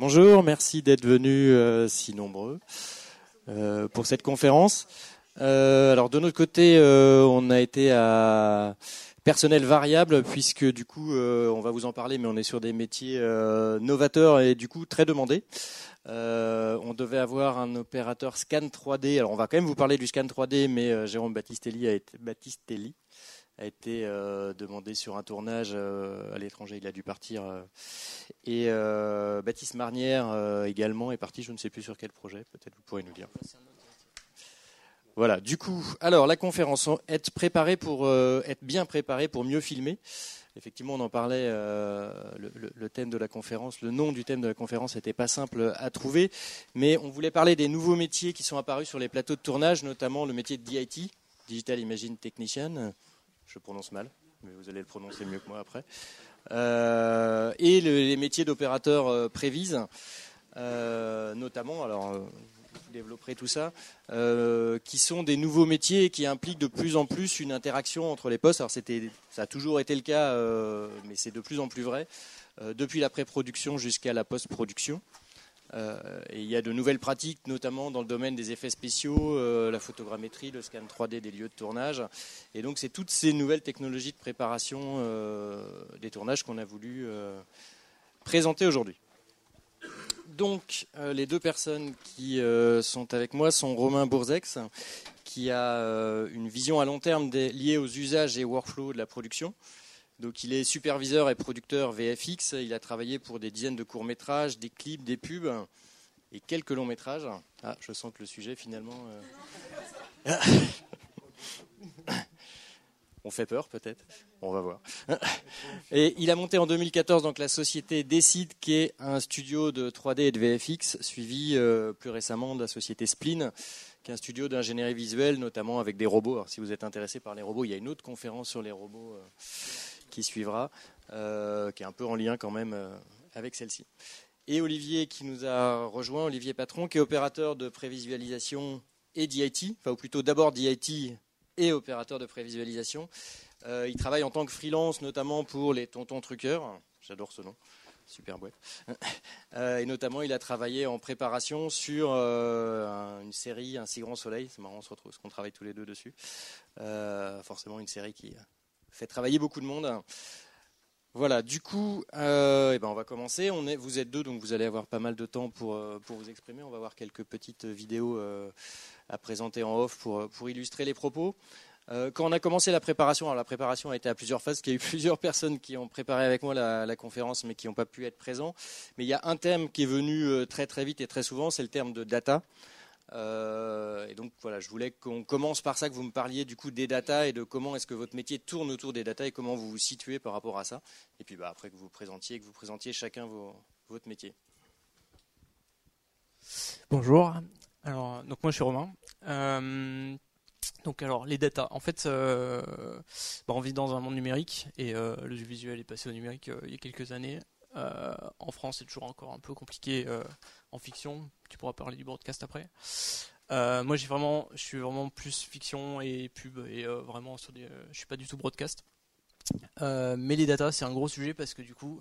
Bonjour, merci d'être venus euh, si nombreux euh, pour cette conférence. Euh, alors de notre côté, on a été à personnel variable puisque du coup, on va vous en parler, mais on est sur des métiers novateurs et du coup très demandés. on devait avoir un opérateur scan 3D. Alors on va quand même vous parler du scan 3D, mais Jérôme Battistelli a été, Battistelli a été euh, demandé sur un tournage euh, à l'étranger, il a dû partir. Euh, et Baptiste Marnière également est parti, je ne sais plus sur quel projet, peut-être vous pourrez nous dire. Voilà, du coup, alors la conférence, être préparé pour être bien préparé pour mieux filmer. Effectivement, on en parlait, le, le, thème de la conférence, le nom du thème de la conférence n'était pas simple à trouver, mais on voulait parler des nouveaux métiers qui sont apparus sur les plateaux de tournage, notamment le métier de DIT, Digital Imagine Technician, je prononce mal, mais vous allez le prononcer mieux que moi après. Euh, et les métiers d'opérateur euh, prévise, euh, notamment, alors vous développerez tout ça, qui sont des nouveaux métiers qui impliquent de plus en plus une interaction entre les postes. Alors ça a toujours été le cas, mais c'est de plus en plus vrai, depuis la pré-production jusqu'à la post-production. Euh, il y a de nouvelles pratiques, notamment dans le domaine des effets spéciaux, euh, la photogrammétrie, le scan 3D des lieux de tournage. Et donc c'est toutes ces nouvelles technologies de préparation euh, des tournages qu'on a voulu présenter aujourd'hui. Donc les deux personnes qui sont avec moi sont Romain Bourzex, qui a une vision à long terme liée aux usages et workflows de la production. Donc il est superviseur et producteur VFX. Il a travaillé pour des dizaines de courts-métrages, des clips, des pubs et quelques longs-métrages. Ah, je sens que le sujet finalement... Euh, on fait peur peut-être On va voir. Et il a monté en 2014 donc la société Decide, qui est un studio de 3D et de VFX, suivi euh, plus récemment de la société Spleen, qui est un studio d'ingénierie visuelle, notamment avec des robots. Alors si vous êtes intéressé par les robots, il y a une autre conférence sur les robots. Euh, qui suivra, euh, qui est un peu en lien quand même euh, avec celle-ci. Et Olivier qui nous a rejoint, Olivier Patron, qui est opérateur de prévisualisation et d'IT, enfin ou plutôt d'abord d'IT et opérateur de prévisualisation. Euh, il travaille en tant que freelance, notamment pour les tontons truqueurs. J'adore ce nom, super boîte. et notamment, il a travaillé en préparation sur une série, Un si grand soleil. C'est marrant, on se retrouve, parce qu'on travaille tous les deux dessus. forcément, une série qui fait travailler beaucoup de monde. Voilà, du coup, euh, eh ben on va commencer. Vous êtes deux, donc vous allez avoir pas mal de temps pour, euh, vous exprimer. On va voir quelques petites vidéos euh, à présenter en off pour, illustrer les propos. quand on a commencé la préparation, la préparation a été à plusieurs phases, il y a eu plusieurs personnes qui ont préparé avec moi la, la conférence, mais qui n'ont pas pu être présents. Mais il y a un thème qui est venu très très vite et très souvent, c'est le terme de data. Euh, et donc voilà, je voulais qu'on commence par ça, que vous me parliez du coup des data et de comment est-ce que votre métier tourne autour des data et comment vous vous situez par rapport à ça. Et puis bah, après que vous présentiez, que vous présentiez chacun votre métier. Bonjour. Alors donc moi je suis Romain. Euh, donc alors les data, en fait, euh, bah, on vit dans un monde numérique et le jeu visuel est passé au numérique il y a quelques années. en France, c'est toujours encore un peu compliqué en fiction. Tu pourras parler du broadcast après. Euh, moi, j'ai vraiment, je suis vraiment plus fiction et pub et euh, vraiment sur des, je suis pas du tout broadcast. Euh, mais les data, c'est un gros sujet parce que du coup,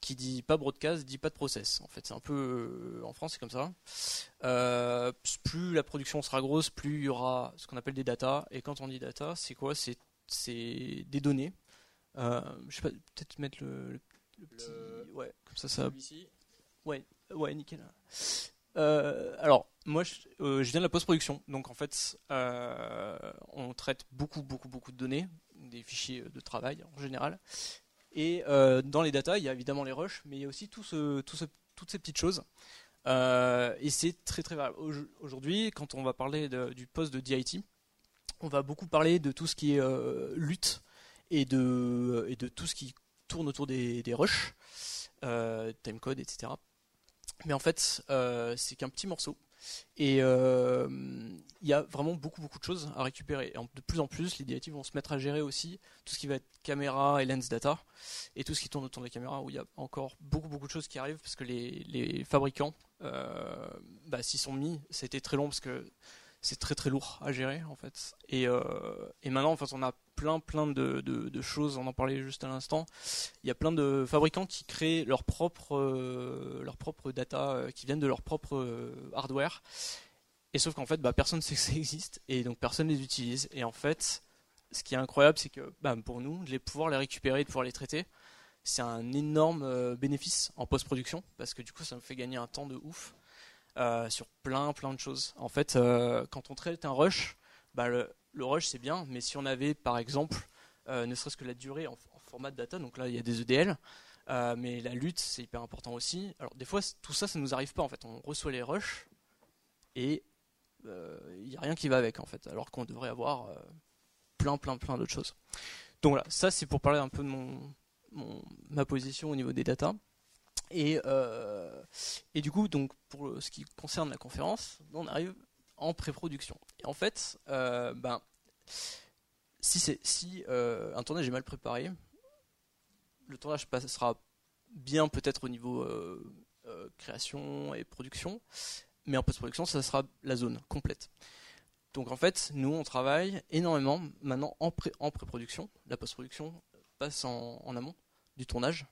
qui dit pas broadcast dit pas de process. En fait, c'est un peu en France, c'est comme ça. plus la production sera grosse, plus il y aura ce qu'on appelle des data. Et quand on dit data, c'est quoi? C'est des données. je sais pas, peut-être mettre le, petit, ouais, comme ça, ça. Ouais, Ouais, nickel. Euh, alors, moi, euh, je, viens de la post-production, donc en fait, euh, on traite beaucoup, beaucoup, beaucoup de données, des fichiers de travail en général. Et dans les data, il y a évidemment les rushs, mais il y a aussi toutes ces petites choses. et c'est très, très variable. Aujourd'hui, quand on va parler du poste de DIT, on va beaucoup parler de tout ce qui est lutte et de, et de tout ce qui tourne autour des, des rushs, timecode, etc. Mais en fait, euh, c'est qu'un petit morceau. Et euh, il y a vraiment beaucoup beaucoup de choses à récupérer. Et de plus en plus, les DIT vont se mettre à gérer aussi tout ce qui va être caméra et lens data et tout ce qui tourne autour des caméras où il y a encore beaucoup beaucoup de choses qui arrivent parce que les, les fabricants euh, bah, s'y sont mis. C'était très long parce que c'est très très lourd à gérer en fait. Et, euh, et maintenant, en fait, on a plein plein de, choses. On en parlait juste à l'instant. Il y a plein de fabricants qui créent leur propre euh, leur data, euh, qui viennent de leur propre euh, hardware. Et sauf qu'en fait, bah, personne ne sait que ça existe et donc personne les utilise. Et en fait, ce qui est incroyable, c'est que bah, pour nous, de les pouvoir les récupérer, de pouvoir les traiter, c'est un énorme bénéfice en post-production parce que du coup, ça me fait gagner un temps de ouf. Euh, sur plein plein de choses. En fait, euh, quand on traite un rush, bah, le, rush c'est bien, mais si on avait par exemple, euh, ne serait-ce que la durée en, format de data, donc là il y a des EDL, mais la lutte c'est hyper important aussi. Alors des fois tout ça ça nous arrive pas en fait, on reçoit les rushs et il n'y a rien qui va avec en fait, alors qu'on devrait avoir plein plein plein d'autres choses. Donc voilà, ça c'est pour parler un peu de mon, ma position au niveau des data. Et, euh, et du coup, donc, pour ce qui concerne la conférence, on arrive en pré-production. Et en fait, euh, ben, si, euh, un tournage est mal préparé, le tournage passera bien peut-être au niveau création et production, mais en post-production, ça sera la zone complète. Donc en fait, nous, on travaille énormément maintenant en pré-production. la post-production passe en amont du tournage.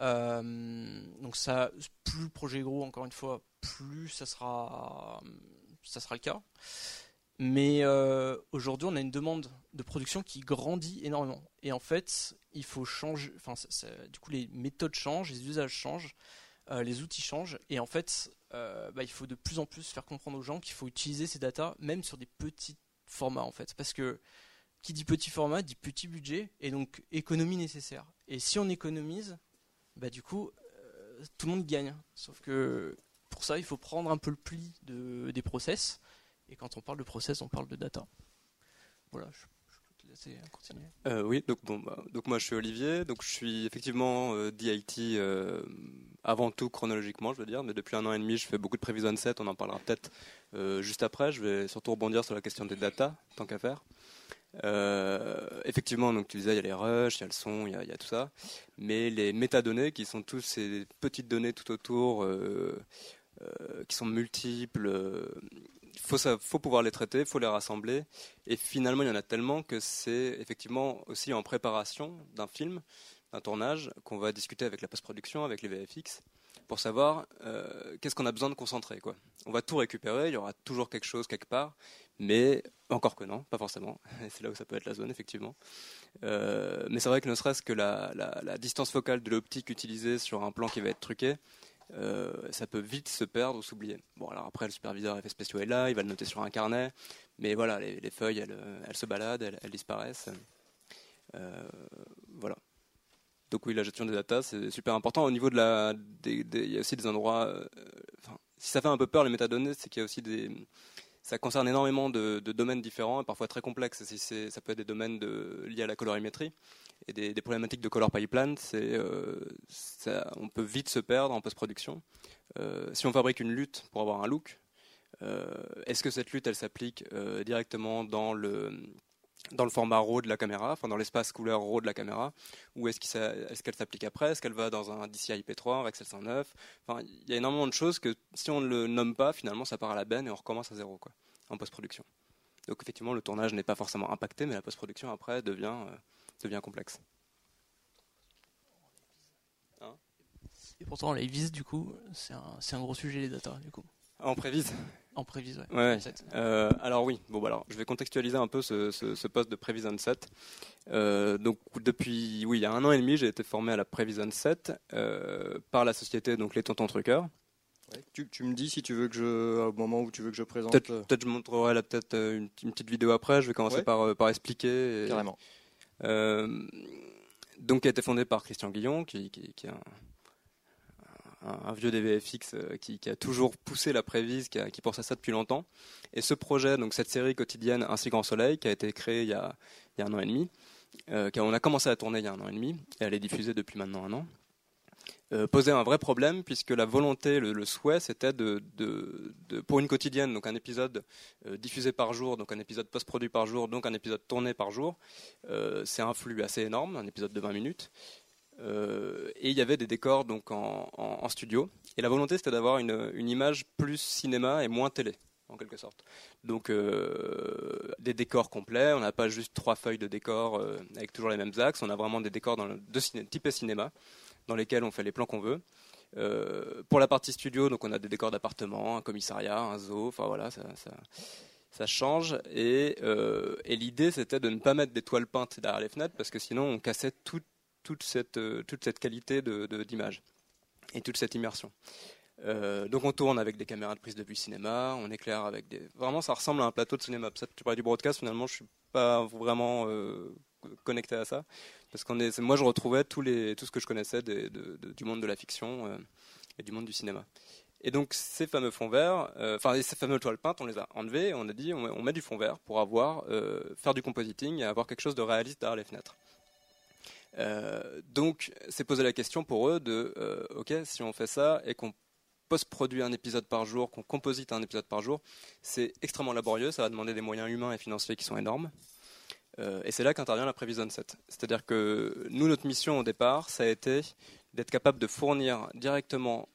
Euh, donc ça, plus le projet est gros, encore une fois, plus ça sera, ça sera le cas. Mais euh, aujourd'hui, on a une demande de production qui grandit énormément. Et en fait, il faut changer. Enfin, du coup, les méthodes changent, les usages changent, euh, les outils changent. Et en fait, bah, il faut de plus en plus faire comprendre aux gens qu'il faut utiliser ces datas, même sur des petits formats, en fait. Parce que qui dit petit format dit petit budget et donc économie nécessaire. Et si on économise, bah, du coup, euh, tout le monde gagne. Sauf que pour ça, il faut prendre un peu le pli de, des process. Et quand on parle de process, on parle de data. Voilà, je, peux te laisser continuer. Euh, oui, donc, bon, bah, donc moi je suis Olivier, donc je suis effectivement euh, DIT avant tout chronologiquement, je veux dire, mais depuis un an et demi, je fais beaucoup de prévision 7, on en parlera peut-être juste après. Je vais surtout rebondir sur la question des data, tant qu'à faire. Euh, effectivement, donc tu disais, il y a les rushs, il y a le son, il y a, tout ça. Mais les métadonnées, qui sont tous ces petites données tout autour, euh, euh, qui sont multiples, il faut, faut pouvoir les traiter, il faut les rassembler. Et finalement, il y en a tellement que c'est effectivement aussi en préparation d'un film, d'un tournage, qu'on va discuter avec la post-production, avec les VFX pour savoir qu'est-ce qu'on a besoin de concentrer. Quoi. On va tout récupérer, il y aura toujours quelque chose quelque part, mais encore que non, pas forcément. C'est là où ça peut être la zone, effectivement. Euh, mais c'est vrai que ne serait-ce que la, distance focale de l'optique utilisée sur un plan qui va être truqué, euh, ça peut vite se perdre ou s'oublier. Bon, alors après, le superviseur effets spéciaux est là, il va le noter sur un carnet, mais voilà, les, feuilles, elles, se baladent, elles, disparaissent. Euh, voilà. Donc oui, la gestion des datas, c'est super important. Au niveau de la, il y a aussi des endroits. si ça fait un peu peur les métadonnées, c'est qu'il y a aussi des ça concerne énormément de, domaines différents et parfois très complexes. ça peut être des domaines liés à la colorimétrie et des, problématiques de color pipeline. Euh, on peut vite se perdre en post-production. Euh, si on fabrique une lutte pour avoir un look, euh, est-ce que cette lutte elle s'applique directement dans le dans le format RAW de la caméra, enfin dans l'espace couleur RAW de la caméra, ou est-ce qu'elle s'applique après? Est-ce qu'elle va dans un DCI IP3, un Rexel 109 Enfin, il y a énormément de choses que si on ne le nomme pas, finalement, ça part à la benne et on recommence à zéro, quoi, en post-production. Donc effectivement, le tournage n'est pas forcément impacté, mais la post-production après devient, euh, devient complexe. Hein? Et pourtant, les vis, du coup, c'est un, un gros sujet, les data, du coup. En prévise? En prévise, ouais. Euh, alors oui, bon, bah, alors, je vais contextualiser un peu ce, poste de Prevision 7. Euh, donc depuis, oui, il y a un an et demi, j'ai été formé à la Prevision 7 euh, par la société donc les Tontons Truckers. Tu, tu, me dis si tu veux que je, au moment où tu veux que je présente. Peut-être, peut je montrerai là peut-être une, petite vidéo après. Je vais commencer par, par expliquer. Carrément. donc, qui a été fondé par Christian Guillon, qui, qui, qui est un, un, vieux DVFX euh, qui, a toujours poussé la prévise, qui, qui pense à ça depuis longtemps. Et ce projet, donc cette série quotidienne Ainsi Grand Soleil, qui a été créée il y a, un an et demi, euh, on a commencé à tourner il y a un an et demi, et elle est diffusée depuis maintenant un an, euh, posait un vrai problème puisque la volonté, le, souhait, c'était de, pour une quotidienne, donc un épisode diffusé par jour, donc un épisode post-produit par jour, donc un épisode tourné par jour. c'est un flux assez énorme, un épisode de 20 minutes. Euh, et il y avait des décors donc en, studio. Et la volonté c'était d'avoir une, image plus cinéma et moins télé. en quelque sorte. Donc euh, des décors complets, on n'a pas juste trois feuilles de décors euh, avec toujours les mêmes axes, on a vraiment des décors dans de type cinéma dans lesquels on fait les plans qu'on veut. Pour la partie studio, donc on a des décors d'appartement, un commissariat, un zoo, enfin voilà, ça, change. Et, et l'idée c'était de ne pas mettre des toiles peintes derrière les fenêtres parce que sinon on cassait tout, toute, cette, euh, toute cette qualité d'image et toute cette immersion. Euh, donc on tourne avec des caméras de prise de vue cinéma, on éclaire avec des. Vraiment, ça ressemble à un plateau de cinéma. Tu parlais du broadcast, finalement, je suis pas vraiment euh, connecté à ça, parce qu'on est. Moi, je retrouvais tout ce que je connaissais du monde de la fiction et du monde du cinéma. Et donc ces fameux fonds verts, enfin ces fameux toiles peintes, on les a enlevées. On a dit on, on met du fond vert pour avoir faire du compositing et avoir quelque chose de réaliste derrière les fenêtres. Euh, donc, c'est poser la question pour eux de, euh, ok, si on fait ça et qu'on post-produit un épisode par jour, qu'on composite un épisode par jour, c'est extrêmement laborieux, ça va demander des moyens humains et financiers qui sont énormes. Euh, et c'est là qu'intervient la prévision 7. C'est-à-dire que nous, notre mission au départ, ça a été d'être capable de fournir directement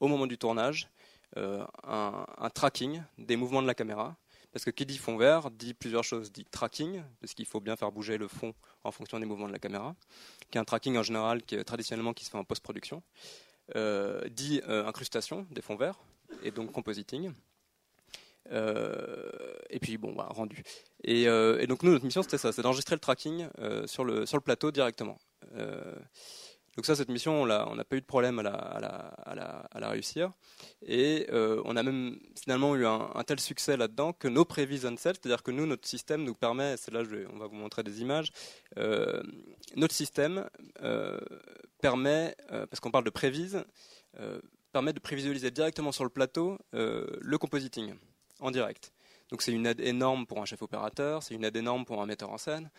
au moment du tournage un, tracking des mouvements de la caméra. Parce que qui dit fond vert dit plusieurs choses. Dit tracking, parce qu'il faut bien faire bouger le fond en fonction des mouvements de la caméra, qui est un tracking en général qui est traditionnellement qui se fait en post-production. Euh, dit euh, incrustation des fonds verts et donc compositing. Euh, et puis bon, bah, rendu. Et, donc nous, notre mission c'était ça, c'est d'enregistrer le tracking sur le plateau directement. Donc ça, cette mission, on n'a pas eu de problème à la, réussir. Et euh, on a même finalement eu un, tel succès là-dedans que nos prévis on-set, c'est-à-dire que nous, notre système nous permet, c'est là on va vous montrer des images, euh, notre système euh, permet, parce qu'on parle de prévise, permet de prévisualiser directement sur le plateau le compositing en direct. Donc c'est une aide énorme pour un chef opérateur, c'est une aide énorme pour un metteur en scène.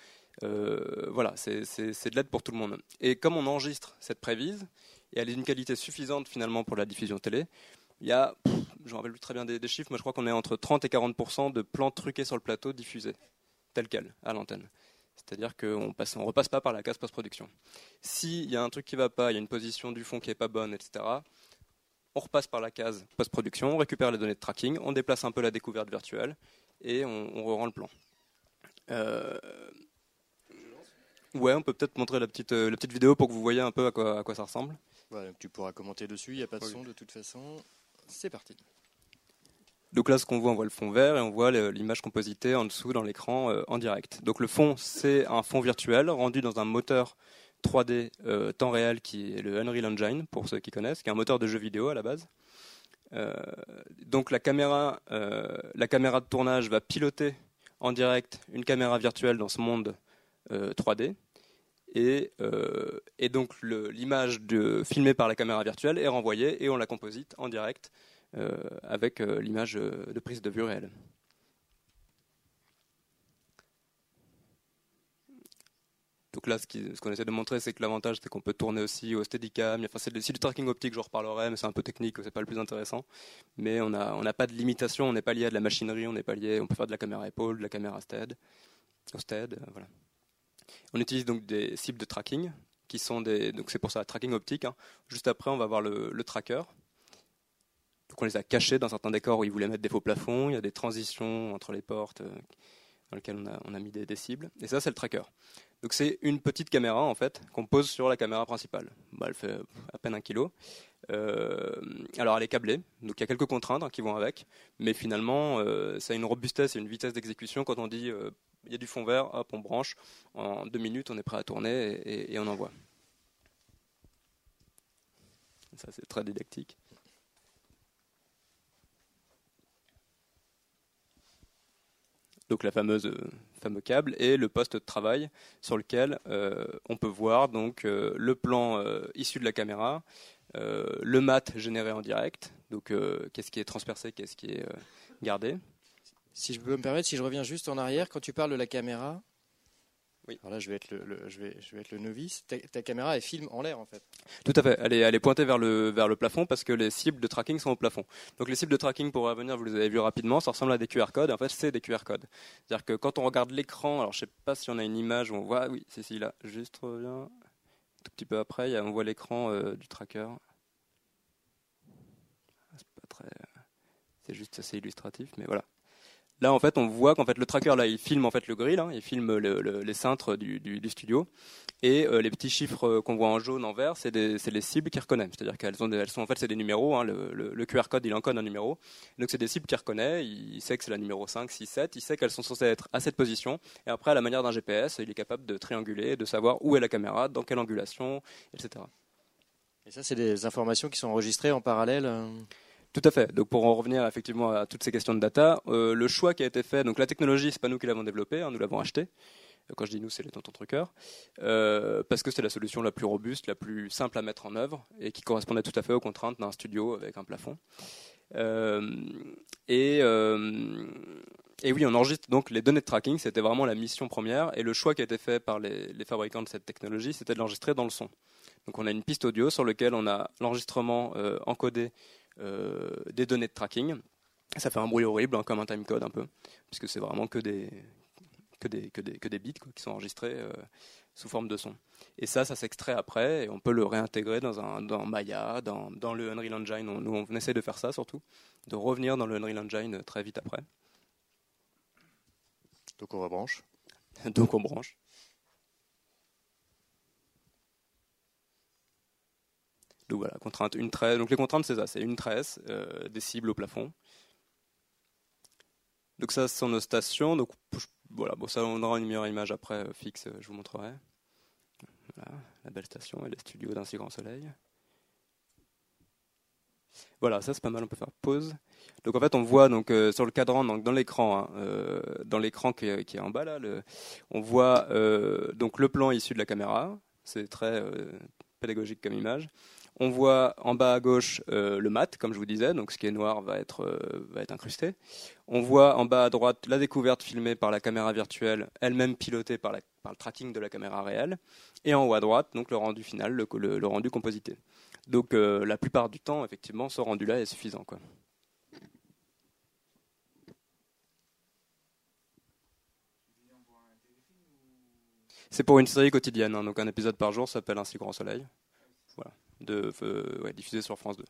Euh, voilà, c'est de l'aide pour tout le monde. Et comme on enregistre cette prévise, et elle est d'une qualité suffisante finalement pour la diffusion télé, il y a, pff, je me rappelle plus très bien des, chiffres, mais je crois qu'on est entre 30 et 40% de plans truqués sur le plateau diffusés, tel quel, à l'antenne. C'est-à-dire qu'on ne repasse pas par la case post-production. S'il y a un truc qui ne va pas, il y a une position du fond qui n'est pas bonne, etc., on repasse par la case post-production, on récupère les données de tracking, on déplace un peu la découverte virtuelle et on, on rend le plan. Euh, Ouais, on peut peut-être montrer la petite, euh, la petite vidéo pour que vous voyez un peu à quoi, à quoi ça ressemble. Voilà, tu pourras commenter dessus, il n'y a pas de oui. son de toute façon. C'est parti. Donc là, ce qu'on voit, on voit le fond vert et on voit l'image compositée en dessous dans l'écran euh, en direct. Donc le fond, c'est un fond virtuel rendu dans un moteur 3D euh, temps réel qui est le Unreal Engine, pour ceux qui connaissent, qui est un moteur de jeu vidéo à la base. Euh, donc la caméra, la caméra de tournage va piloter en direct une caméra virtuelle dans ce monde 3D. Et, euh, et, donc l'image filmée par la caméra virtuelle est renvoyée et on la composite en direct euh, avec euh, l'image de prise de vue réelle. Donc là, ce qu'on qu essaie de montrer, c'est que l'avantage, c'est qu'on peut tourner aussi au Steadicam. Enfin, c'est du tracking optique, j'en reparlerai, mais c'est un peu technique, c'est pas le plus intéressant. Mais on n'a pas de limitation, on n'est pas lié à de la machinerie, on n'est pas lié, on peut faire de la caméra épaule, de la caméra stead, au stead, voilà. On utilise donc des cibles de tracking, qui sont des, donc c'est pour ça tracking optique. Hein. Juste après, on va voir le, tracker. Donc on les a cachés dans certains décors où ils voulaient mettre des faux plafonds. Il y a des transitions entre les portes euh, dans lesquelles on a, mis des, cibles. Et ça, c'est le tracker. Donc c'est une petite caméra en fait qu'on pose sur la caméra principale. Bah, elle fait à peine un kilo. Euh, alors elle est câblée, donc il y a quelques contraintes hein, qui vont avec, mais finalement euh, ça a une robustesse et une vitesse d'exécution quand on dit il y a du fond vert, hop, on branche, en deux minutes, on est prêt à tourner et, on envoie. Ça, c'est très didactique. Donc la fameuse fameux câble et le poste de travail sur lequel euh, on peut voir donc euh, le plan euh, issu de la caméra, le mat généré en direct, donc qu'est-ce qui est transpercé, qu'est-ce qui est gardé. Si je peux me permettre, si je reviens juste en arrière, quand tu parles de la caméra, oui. Alors là, je vais être le, le, je vais, je vais être le novice. Ta, ta, caméra, elle filme en l'air, en fait. Tout à fait. Elle est, elle est pointée vers le, vers le plafond parce que les cibles de tracking sont au plafond. Donc les cibles de tracking, pour revenir, vous les avez vues rapidement, ça ressemble à des QR codes. En fait, c'est des QR codes. C'est-à-dire que quand on regarde l'écran, alors je sais pas si on a une image où on voit, oui, c'est ici, là. Juste reviens. Tout petit peu après, on voit l'écran euh, du tracker. C'est pas très. C'est juste assez illustratif, mais voilà. Là, en fait, on voit qu'en fait le tracker là, il filme en fait le grill, hein, il filme les cintres du, studio, et euh, les petits chiffres euh, qu'on voit en jaune, en vert, c'est les cibles qu'il reconnaît. C'est-à-dire qu'elles ont, elles sont en fait c'est des numéros. Hein, le, QR code, il encode un numéro, donc c'est des cibles qu'il reconnaît. Il sait que c'est la numéro 5, 6, 7. Il sait qu'elles sont censées être à cette position, et après, à la manière d'un GPS, il est capable de trianguler, de savoir où est la caméra, dans quelle angulation, etc. Et ça, c'est des informations qui sont enregistrées en parallèle. Tout à fait. Donc pour en revenir effectivement à toutes ces questions de data, euh, le choix qui a été fait, donc la technologie, c'est pas nous qui l'avons développée, hein, nous l'avons achetée. Euh, quand je dis nous, c'est les tontons truckers, euh, parce que c'est la solution la plus robuste, la plus simple à mettre en œuvre et qui correspondait tout à fait aux contraintes d'un studio avec un plafond. et, oui, on enregistre donc les données de tracking, c'était vraiment la mission première. Et le choix qui a été fait par les, les fabricants de cette technologie, c'était de l'enregistrer dans le son. Donc on a une piste audio sur laquelle on a l'enregistrement encodé des données de tracking. Ça fait un bruit horrible, hein, comme un timecode un peu, puisque c'est vraiment que des, que des, que des, que des bits qui sont enregistrés euh, sous forme de son. Et ça, ça s'extrait après et on peut le réintégrer dans, un, dans Maya, dans, dans le Unreal Engine. On, nous, on essaie de faire ça surtout, de revenir dans le Unreal Engine très vite après. Donc on rebranche. Donc on branche. Donc voilà, contrainte, une tresse. Donc les contraintes, c'est ça, c'est une tresse, euh, des cibles au plafond. Donc ça, ce sont nos stations. Donc voilà, bon, ça, on aura une meilleure image après euh, fixe, euh, je vous montrerai. Voilà, la belle station et les studios d'un si grand soleil. Voilà, ça c'est pas mal, on peut faire pause. Donc en fait, on voit donc sur le cadran, donc dans l'écran, hein, dans l'écran qui, est en bas là, on voit donc le plan issu de la caméra. C'est très pédagogique comme image. On voit en bas à gauche euh, le mat, comme je vous disais, donc ce qui est noir va être, euh, va être incrusté. On voit en bas à droite la découverte filmée par la caméra virtuelle, elle-même pilotée par, le tracking de la caméra réelle. Et en haut à droite, donc le rendu final, le, rendu composité. Donc euh, la plupart du temps, effectivement, ce rendu-là est suffisant. C'est pour une série quotidienne, hein, donc un épisode par jour s'appelle Ainsi Grand Soleil. De euh, diffuser sur France 2.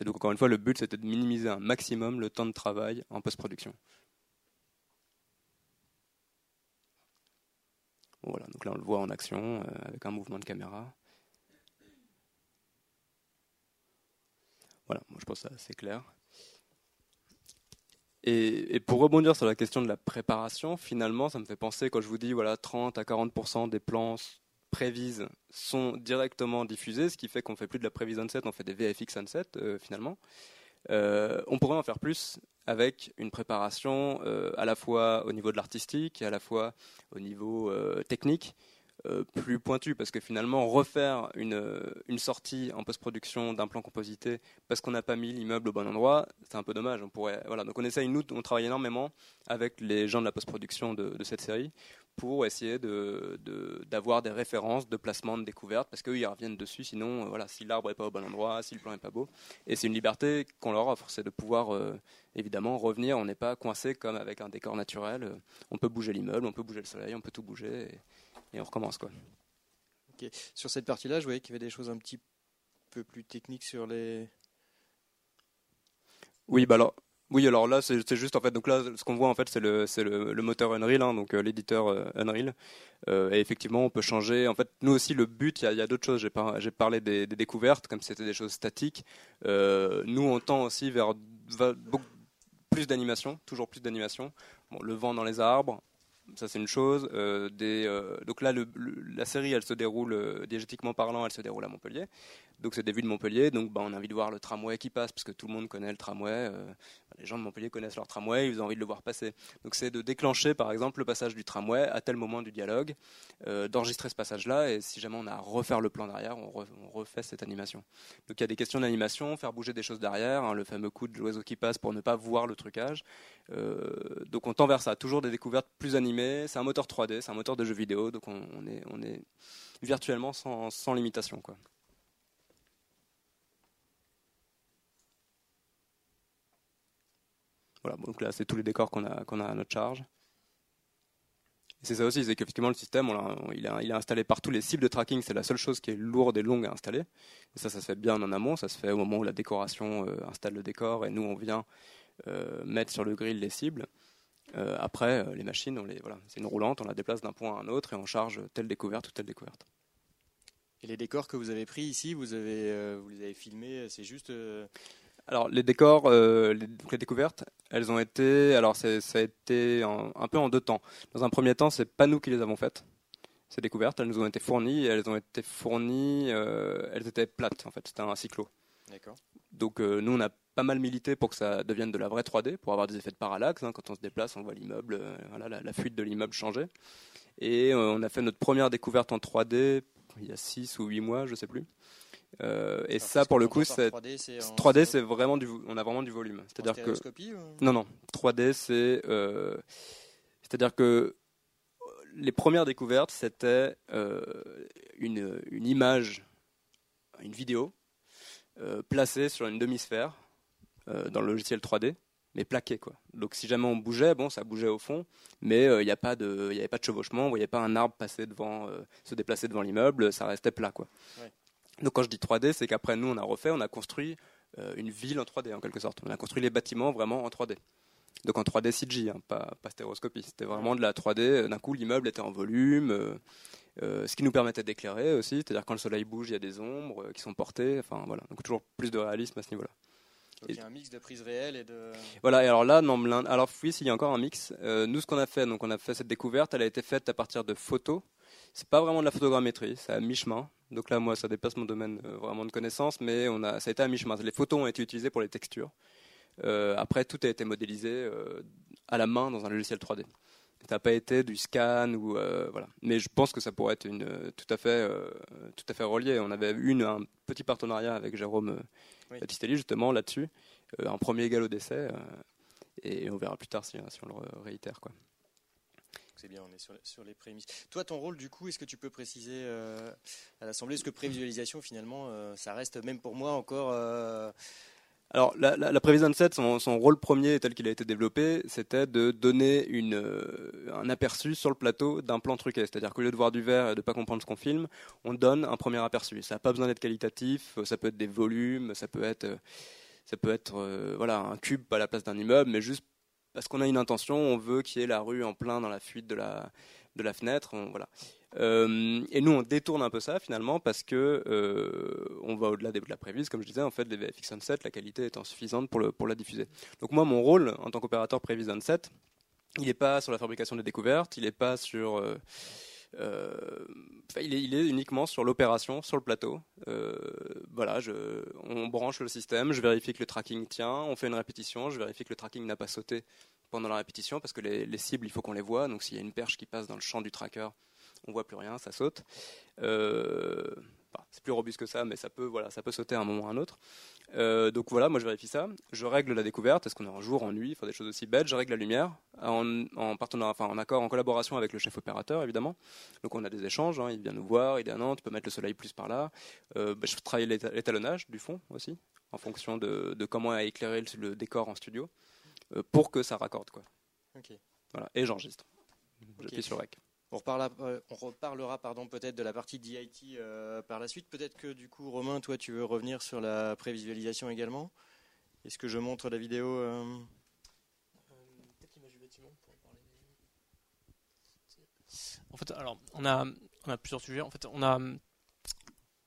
Et donc encore une fois, le but c'était de minimiser un maximum le temps de travail en post-production. Voilà, donc là on le voit en action euh, avec un mouvement de caméra. Voilà, moi je pense que c'est clair. Et, pour rebondir sur la question de la préparation, finalement, ça me fait penser, quand je vous dis voilà, 30 à 40% des plans prévises sont directement diffusés, ce qui fait qu'on fait plus de la prévision set, on fait des VFX sunset euh, finalement. Euh, on pourrait en faire plus avec une préparation euh, à la fois au niveau de l'artistique et à la fois au niveau technique euh, plus pointu parce que finalement refaire une, une sortie en post-production d'un plan composité parce qu'on n'a pas mis l'immeuble au bon endroit, c'est un peu dommage. On pourrait, voilà, donc on essaye nous, on travaille énormément avec les gens de la post-production de, cette série pour essayer d'avoir des références de placement de découverte parce qu'eux ils reviennent dessus. Sinon, euh, voilà, si l'arbre est pas au bon endroit, si le plan est pas beau, et c'est une liberté qu'on leur offre, c'est de pouvoir euh, évidemment revenir. On n'est pas coincé comme avec un décor naturel. On peut bouger l'immeuble, on peut bouger le soleil, on peut tout bouger. Et on recommence quoi. Sur cette partie-là, je voyais qu'il y avait des choses un petit peu plus techniques sur les. Oui, bah alors, oui, alors là, c'est juste en fait, donc là, ce qu'on voit en fait, c'est le, le, le, moteur Unreal, hein, donc euh, l'éditeur euh, Unreal. Euh, et effectivement, on peut changer. En fait, nous aussi, le but, il y a, d'autres choses. J'ai parlé des, des, découvertes, comme c'était des choses statiques. nous, on tend aussi vers beaucoup plus d'animation, toujours plus d'animation. Bon, le vent dans les arbres, ça c'est une chose. Euh, euh, donc là, la série, elle se déroule, euh, diégétiquement parlant, elle se déroule à Montpellier. Donc c'est vues de Montpellier, donc bah, on a envie de voir le tramway qui passe, parce que tout le monde connaît le tramway. les gens de Montpellier connaissent leur tramway, ils ont envie de le voir passer. Donc c'est de déclencher, par exemple, le passage du tramway à tel moment du dialogue, d'enregistrer ce passage-là, et si jamais on a à refaire le plan derrière, on, refait cette animation. Donc il y a des questions d'animation, faire bouger des choses derrière, hein, le fameux coup de l'oiseau qui passe pour ne pas voir le trucage. donc on tend vers ça, toujours des découvertes plus animées c'est un moteur 3D, c'est un moteur de jeu vidéo, donc on, est, on est virtuellement sans, sans limitation. Quoi. Voilà, donc là c'est tous les décors qu'on a, qu'on a à notre charge. c'est ça aussi, c'est qu'effectivement le système, il, a, il installé partout. Les cibles de tracking, c'est la seule chose qui est lourde et longue à installer. Et ça, ça se fait bien en amont. Ça se fait au moment où la décoration euh, installe le décor et nous, on vient euh, mettre sur le grill les cibles. Euh, après, les machines, on les, voilà, c'est une roulante, on la déplace d'un point à un autre et on charge telle découverte ou telle découverte. Et les décors que vous avez pris ici, vous avez, vous les avez filmés, c'est juste alors les décors, euh, les, découvertes, elles ont été, alors ça a été un peu en deux temps. Dans un premier temps, c'est pas nous qui les avons faites. Ces découvertes, elles nous ont été fournies, et elles ont été fournies, euh, elles étaient plates en fait, c'était un cyclo. D'accord. Donc euh, nous, on a pas mal milité pour que ça devienne de la vraie 3D, pour avoir des effets de parallaxe. Hein. quand on se déplace, on voit l'immeuble, voilà, la, la, fuite de l'immeuble changer. Et on a fait notre première découverte en 3D il y a 6 ou 8 mois, je sais plus. Euh, et ça, pour le coup, c'est 3D, c'est vraiment du, on a vraiment du volume. C'est-à-dire que non, non, 3D, c'est, euh, c'est-à-dire que les premières découvertes, c'était euh, une, une, image, une vidéo placée sur une demi-sphère dans le logiciel 3D, mais plaquée quoi. Donc si jamais on bougeait, bon, ça bougeait au fond, mais il n'y a pas de, il avait pas de chevauchement, vous voyez pas un arbre passer devant, se déplacer devant l'immeuble, ça restait plat quoi. Ouais. Donc quand je dis 3D, c'est qu'après nous on a refait, on a construit euh, une ville en 3D en quelque sorte. On a construit les bâtiments vraiment en 3D. Donc en 3D CG, hein, pas, pas, stéréoscopie. C'était vraiment de la 3D. D'un coup, l'immeuble était en volume, euh, euh, ce qui nous permettait d'éclairer aussi. C'est-à-dire quand le soleil bouge, il y a des ombres qui sont portées. Enfin voilà, donc toujours plus de réalisme à ce niveau-là. Donc il y a un mix de prises réelles et de. Voilà, et alors là, non, alors oui, s'il y a encore un mix. nous, ce qu'on a fait, donc on a fait cette découverte, elle a été faite à partir de photos. C'est pas vraiment de la photogrammétrie, c'est à mi-chemin. Donc là, moi, ça dépasse mon domaine euh, vraiment de connaissance, mais on a, ça a été à mi-chemin. Les photos ont été utilisées pour les textures. Euh, après, tout a été modélisé euh, à la main dans un logiciel 3D. Ça n'a pas été du scan ou voilà. Mais je pense que ça pourrait être une, tout à fait, tout à fait relié. On avait eu un petit partenariat avec Jérôme Battistelli justement là-dessus, un premier galop d'essai, et on verra plus tard si, si on le réitère quoi c'est bien, on est sur, les prémices. Toi, ton rôle, du coup, est-ce que tu peux préciser euh, à l'Assemblée, est-ce que prévisualisation, finalement, euh, ça reste, même pour moi, encore... Euh, Alors, la, la, Prévision 7, son, son, rôle premier, tel qu'il a été développé, c'était de donner une, un aperçu sur le plateau d'un plan truqué. C'est-à-dire qu'au lieu de voir du verre et de ne pas comprendre ce qu'on filme, on donne un premier aperçu. Ça n'a pas besoin d'être qualitatif, ça peut être des volumes, ça peut être ça peut être voilà un cube à la place d'un immeuble, mais juste parce qu'on a une intention, on veut qu'il y ait la rue en plein dans la fuite de la, de la fenêtre. voilà. Euh, et nous, on détourne un peu ça finalement parce que euh, on va au-delà de la prévise, comme je disais, en fait, les VFX 7, la qualité est insuffisante pour, le, pour la diffuser. Donc moi, mon rôle en tant qu'opérateur prévise 7, il n'est pas sur la fabrication des découvertes, il n'est pas sur euh, euh, il, est, uniquement sur l'opération, sur le plateau. Euh, voilà, on branche le système, je vérifie que le tracking tient, on fait une répétition, je vérifie que le tracking n'a pas sauté pendant la répétition parce que les, les cibles, il faut qu'on les voit. Donc s'il y a une perche qui passe dans le champ du tracker, on voit plus rien, ça saute. Euh, c'est plus robuste que ça, mais ça peut, voilà, ça peut sauter à un moment ou à un autre. Euh, donc voilà, moi je vérifie ça. Je règle la découverte. Est-ce qu'on est en jour, en nuit, enfin des choses aussi bêtes? Je règle la lumière en, en enfin en accord, en collaboration avec le chef opérateur évidemment. Donc on a des échanges. Hein. il vient nous voir, il dit ah non, tu peux mettre le soleil plus par là. Euh, bah, je travaille l'étalonnage du fond aussi, en fonction de, comment éclairer le, le décor en studio, euh, pour que ça raccorde quoi. Voilà, et j'enregistre. J'appuie sur REC. On reparlera, euh, on reparlera pardon, peut-être de la partie d'IT euh, par la suite. Peut-être que du coup, Romain, toi, tu veux revenir sur la prévisualisation également? Est-ce que je montre la vidéo euh... Peut-être l'image du bâtiment pour parler. En fait, alors, on a, on a plusieurs sujets. En fait, on a.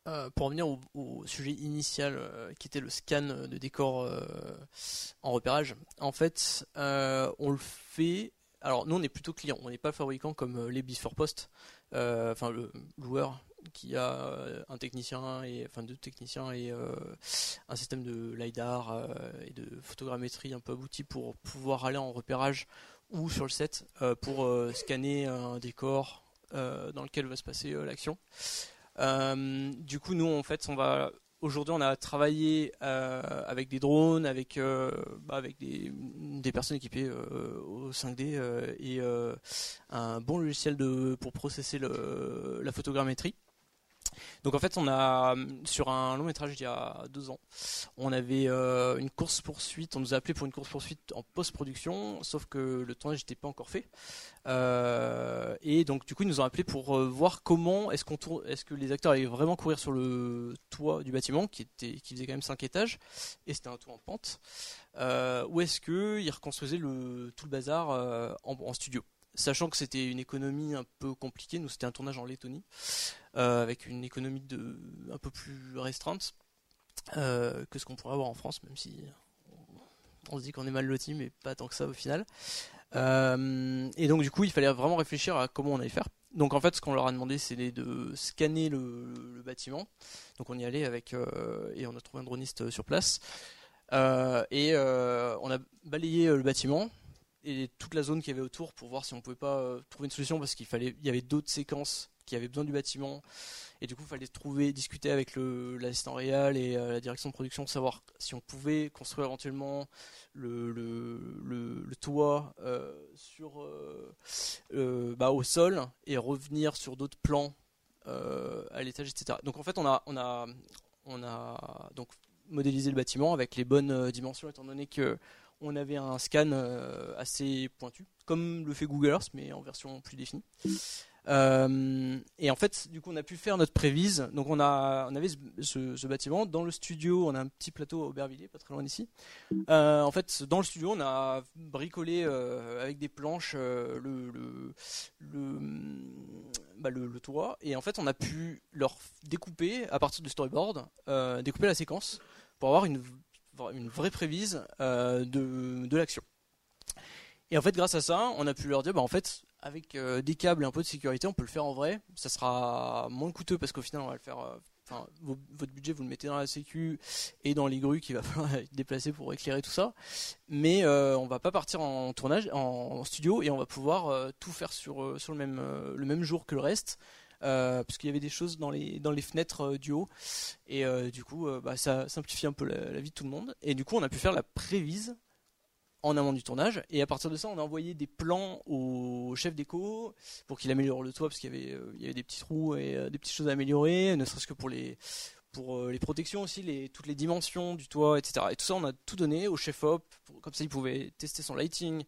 Euh, pour revenir au, au sujet initial qui était le scan de décor en repérage, en fait, on le fait alors nous on est plutôt client, on n'est pas fabricant comme euh, les Before Post, euh, enfin le loueur qui a euh, un technicien et enfin deux techniciens et un système de lidar et de photogrammétrie un peu abouti pour pouvoir aller en repérage ou sur le set pour scanner un décor dans lequel va se passer l'action. du coup nous en fait on va Aujourd'hui, on a travaillé euh, avec des drones, avec, euh, bah, des, personnes équipées euh, au 5D et un bon logiciel pour processer la photogrammétrie. Donc en fait, on a sur un long métrage d'il y a deux ans, on avait euh, une course poursuite. On nous a appelé pour une course poursuite en post-production, sauf que le tournage n'était pas encore fait. Euh, et donc du coup, ils nous ont appelé pour euh, voir comment est-ce qu'on tourne, est-ce que les acteurs allaient vraiment courir sur le toit du bâtiment qui était, qui faisait quand même 5 étages, et c'était un toit en pente, ou est-ce qu'ils reconstruisaient le tout le bazar en studio sachant que c'était une économie un peu compliquée. Nous, c'était un tournage en Lettonie. Euh, avec une économie un peu plus restreinte euh, que ce qu'on pourrait avoir en France, même si on, se dit qu'on est mal loti, mais pas tant que ça au final. Euh, et donc du coup, il fallait vraiment réfléchir à comment on allait faire. Donc en fait, ce qu'on leur a demandé, c'est de scanner le, bâtiment. Donc on y allait avec et on a trouvé un droniste sur place. et on a balayé le bâtiment et toute la zone qu'il y avait autour pour voir si on pouvait pas trouver une solution parce qu'il fallait, il y avait d'autres séquences qui avait besoin du bâtiment. Et du coup, il fallait trouver, discuter avec l'assistant réel et euh, la direction de production, savoir si on pouvait construire éventuellement le, le, toit euh, sur, euh, bah, au sol et revenir sur d'autres plans à l'étage, etc. Donc en fait, on a, on a, on a donc modélisé le bâtiment avec les bonnes dimensions, étant donné que on avait un scan assez pointu, comme le fait Google Earth, mais en version plus définie. Euh, et en fait, du coup, on a pu faire notre prévise. Donc, on, a, on avait ce, bâtiment. Dans le studio, on a un petit plateau à Aubervilliers, pas très loin d'ici. Euh, en fait, dans le studio, on a bricolé euh, avec des planches le, le, bah, le, le, toit. Et en fait, on a pu leur découper, à partir du storyboard, découper la séquence pour avoir une, une vraie prévise de, de l'action. Et en fait, grâce à ça, on a pu leur dire, bah, en fait, avec euh, des câbles et un peu de sécurité, on peut le faire en vrai. Ça sera moins coûteux parce qu'au final, on va le faire. Euh, enfin, votre budget, vous le mettez dans la sécu et dans les grues qu'il va falloir déplacer pour éclairer tout ça. Mais euh, on va pas partir en tournage, en, studio, et on va pouvoir tout faire sur sur le même le même jour que le reste. Parce qu'il y avait des choses dans les fenêtres du haut et du coup bah, ça simplifie un peu la, vie de tout le monde et du coup on a pu faire la prévise en amont du tournage. Et à partir de ça, on a envoyé des plans au chef d'éco pour qu'il améliore le toit parce qu'il y avait, euh, des petits trous et euh, des petites choses à améliorer, ne serait-ce que pour les pour euh, les protections aussi, les, toutes les dimensions du toit, etc. Et tout ça, on a tout donné au chef op, comme ça il pouvait tester son lighting.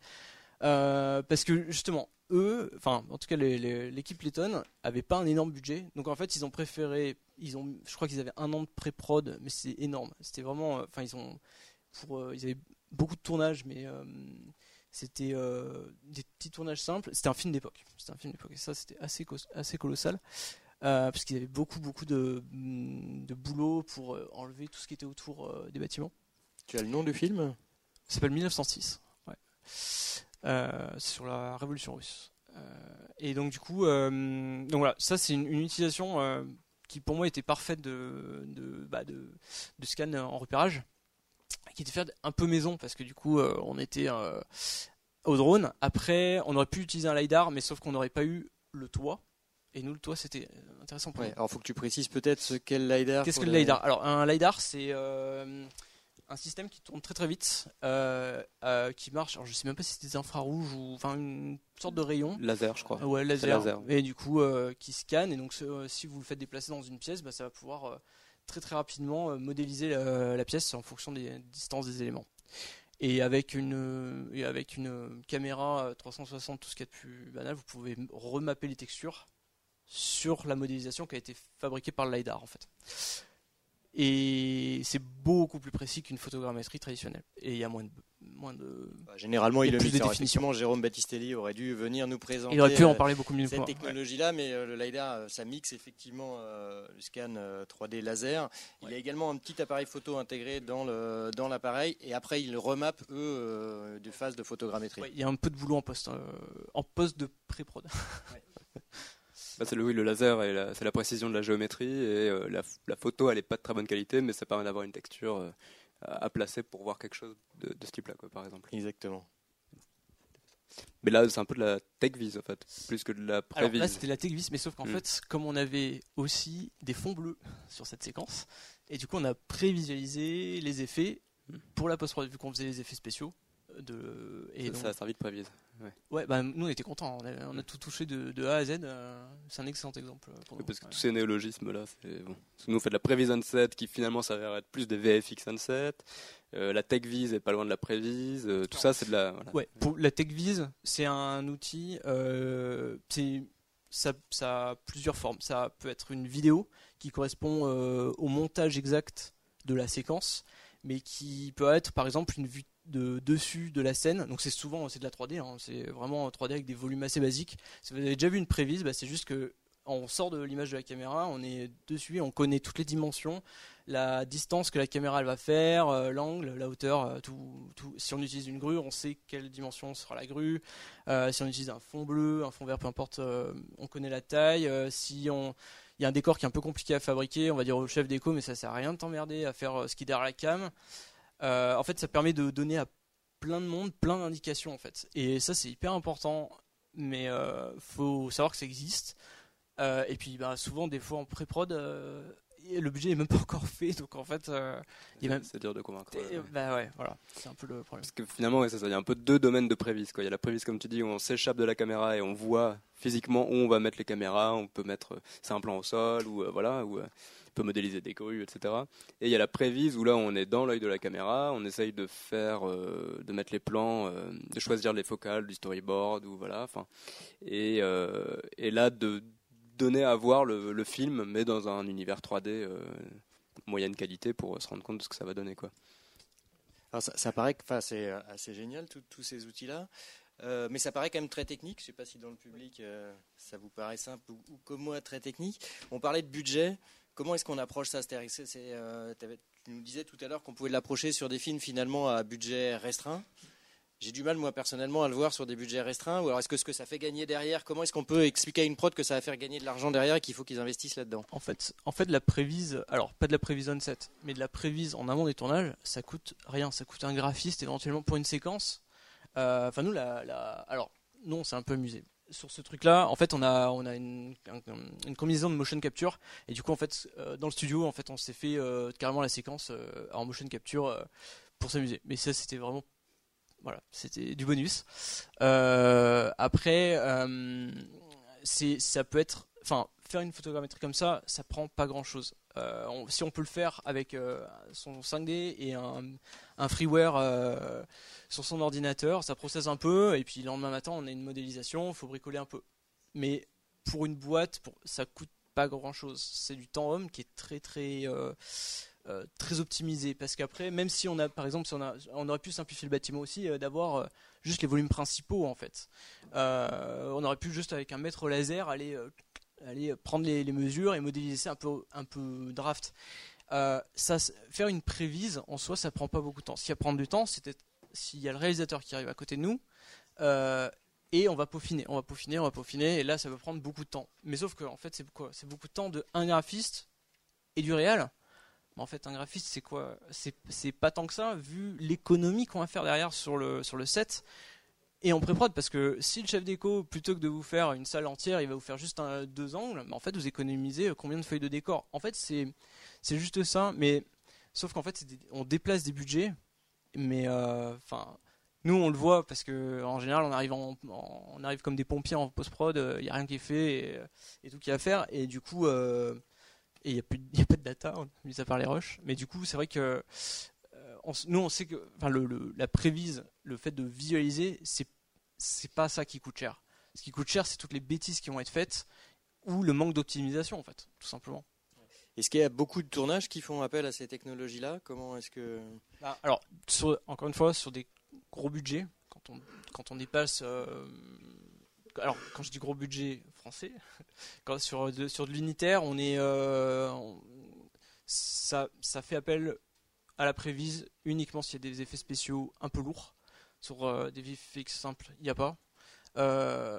parce que justement, eux, enfin en tout cas l'équipe Letton avait pas un énorme budget, donc en fait ils ont préféré, ils ont, je crois qu'ils avaient un an de pré-prod, mais c'est énorme. C'était vraiment, enfin ils ont, pour, ils avaient beaucoup de tournages, mais euh, c'était euh, des petits tournages simples. C'était un film d'époque. C'était un film d'époque. Et ça, c'était assez, assez colossal. Euh, parce qu'ils avaient beaucoup, beaucoup de, de, boulot pour enlever tout ce qui était autour des bâtiments. Tu as le nom du film? Ça s'appelle 1906. Ouais. C'est sur la Révolution russe. et donc, du coup, donc voilà, ça, c'est une, utilisation qui pour moi était parfaite de, de, bah, de, de scan en repérage qui était fait un peu maison parce que du coup euh, on était euh, au drone. Après, on aurait pu utiliser un lidar, mais sauf qu'on n'aurait pas eu le toit. Et nous, le toit, c'était euh, intéressant pour ouais, Alors, faut que tu précises peut-être ce qu'est le lidar. Qu'est-ce que le lidar? Alors, un lidar, c'est un système qui tourne très très vite, qui marche. Alors, je sais même pas si c'est des infrarouges ou enfin une sorte de rayon. Laser, je crois. Ouais, laser. Et du coup, qui scanne. Et donc, si vous le faites déplacer dans une pièce, bah, ça va pouvoir très très rapidement euh, modéliser la, pièce en fonction des distances des éléments. Et avec une, et avec une caméra 360, tout ce qui est de plus banal, vous pouvez remapper les textures sur la modélisation qui a été fabriquée par le LiDAR en fait. Et c'est beaucoup plus précis qu'une photogrammétrie traditionnelle. Et il y a moins de, moins de. Bah, généralement, il le plus de Jérôme Battistelli aurait dû venir nous présenter. Il aurait pu en parler beaucoup mieux. Cette technologie-là, mais euh, le LiDAR, euh, ça mixe effectivement euh, le scan 3D laser. Il y a également un petit appareil photo intégré dans le dans l'appareil, et après il remap eux des phases de photogrammétrie. il y a un peu de boulot en poste, en poste de pré-prod. Bah, c'est le, oui, le laser et c'est la précision de la géométrie et la, la, photo elle est pas de très bonne qualité mais ça permet d'avoir une texture à placer pour voir quelque chose de, ce type-là, par exemple. Exactement. Mais là, c'est un peu de la tech vis en fait, plus que de la prévis. Alors là, c'était la tech vis, mais sauf qu'en mm. fait, comme on avait aussi des fonds bleus sur cette séquence, et du coup, on a prévisualisé les effets mm. pour la post-prod, vu qu'on faisait les effets spéciaux. De, et ça, a servi de prévise. Ouais, bah, nous on était contents, on a, tout touché de, A à Z, euh, c'est un excellent exemple. Pour parce que tous ces néologismes là, c'est bon. Nous on fait de la prévise set qui finalement s'avère être plus des VFX set. Euh, la TechVise est pas loin de la prévise, euh, tout ça c'est de la. Ouais, pour la TechVise, c'est un outil, c'est ça, ça, a plusieurs formes. Ça peut être une vidéo qui correspond au montage exact de la séquence, mais qui peut être par exemple une vue de dessus de la scène. Donc c'est souvent c'est de la 3D, hein. c'est vraiment 3D avec des volumes assez basiques. Si vous avez déjà vu une prévise, bah, c'est juste que on sort de l'image de la caméra, on est dessus, on connaît toutes les dimensions, la distance que la caméra elle va faire, euh, l'angle, la hauteur, euh, tout, tout, Si on utilise une grue, on sait quelle dimension sera la grue. Euh, si on utilise un fond bleu, un fond vert, peu importe, on connaît la taille. si on il y a un décor qui est un peu compliqué à fabriquer, on va dire au chef déco, mais ça sert à rien de t'emmerder à faire ce qui est derrière la cam. Euh, en fait, ça permet de donner à plein de monde plein d'indications en fait. Et ça, c'est hyper important. Mais euh, faut savoir que ça existe. Euh, et puis, bah, souvent, des fois en pré-prod, le budget est même pas encore fait, donc en fait, même... c'est dur de convaincre. Bah ouais, voilà, c'est un peu le problème. Parce que finalement, ça, il y a un peu deux domaines de prévis. Quoi. Il y a la prévise, comme tu dis, où on s'échappe de la caméra et on voit physiquement où on va mettre les caméras. On peut mettre, c'est un plan au sol ou voilà, ou peut modéliser des grues, etc. Et il y a la prévise où là on est dans l'œil de la caméra, on essaye de faire, euh, de mettre les plans, euh, de choisir les focales du storyboard ou voilà, enfin, et, euh, là de donner à voir le, film, mais dans un univers 3D moyenne qualité pour se rendre compte de ce que ça va donner, quoi. Alors ça, paraît que c'est assez génial tous ces outils-là. mais ça paraît quand même très technique. Je ne sais pas si dans le public ça vous paraît simple ou, ou, comme moi très technique. On parlait de budget. Comment est-ce qu'on approche ça euh, Tu nous disais tout à l'heure qu'on pouvait l'approcher sur des films finalement à budget restreint. J'ai du mal, moi, personnellement, à le voir sur des budgets restreints. Ou alors, est-ce que ce que ça fait gagner derrière, comment est-ce qu'on peut expliquer à une prod que ça va faire gagner de l'argent derrière et qu'il faut qu'ils investissent là-dedans? En fait, en fait, la prévise, alors pas de la prévise on set, mais de la prévise en amont des tournages, ça coûte rien. Ça coûte un graphiste éventuellement pour une séquence. Euh, enfin, nous, alors, non, c'est un peu amusé sur ce truc-là, en fait, on a, une, combinaison de motion capture. Et du coup, en fait, euh, dans le studio, en fait, on s'est fait euh, carrément la séquence euh, en motion capture pour s'amuser. Mais ça, c'était vraiment, voilà, c'était du bonus. après, ça peut être, enfin, faire une photogrammétrie comme ça, ça prend pas grand-chose. Si on peut le faire avec son 5D et un, un freeware sur son ordinateur, ça processe un peu, et puis le lendemain matin, on a une modélisation, il faut bricoler un peu. Mais pour une boîte, ça coûte pas grand chose. C'est du temps homme qui est très très euh, euh, très optimisé parce qu'après, même si on a, par exemple, on, on aurait pu simplifier le bâtiment aussi, euh, d'avoir juste les volumes principaux en fait. on aurait pu juste avec un mètre laser aller aller prendre les, mesures et modéliser un peu un peu draft. ça, faire une prévise en soi, ça prend pas beaucoup de temps. Ce qui va prendre du temps, c'était s'il y a le réalisateur qui arrive à côté de nous, euh, et on va peaufiner, on va peaufiner, on va peaufiner, et là ça va prendre beaucoup de temps. Mais sauf que en fait c'est quoi? C'est beaucoup de temps de un graphiste et du réel. Mais en fait un graphiste c'est quoi? C'est pas tant que ça vu l'économie qu'on va faire derrière sur le sur le set et en pré-prod parce que si le chef déco plutôt que de vous faire une salle entière il va vous faire juste un, deux angles mais en fait vous économisez combien de feuilles de décor? En fait c'est juste ça mais sauf qu'en fait on déplace des budgets mais euh, enfin. nous, on le voit parce que en général, on arrive, comme des pompiers en post-prod, il euh, n'y a rien qui est fait et, tout qui à faire. Et du coup, euh, il n'y a, a pas de data, mis à part les rushs. Mais du coup, c'est vrai que nous, on sait que enfin, le, la prévise, le fait de visualiser, c'est c'est pas ça qui coûte cher. Ce qui coûte cher, c'est toutes les bêtises qui vont être faites ou le manque d'optimisation, en fait, tout simplement. Est-ce qu'il y a beaucoup de tournages qui font appel à ces technologies-là? Comment est-ce que bah, Alors, encore une fois, sur des gros budgets, quand on quand on dépasse, euh, alors quand je dis gros budget français, quand sur de, sur de l'unitaire, on est euh, ça ça fait appel à la prévise uniquement s'il y a des effets spéciaux un peu lourds. Sur euh, des VFX simples, il n'y a pas.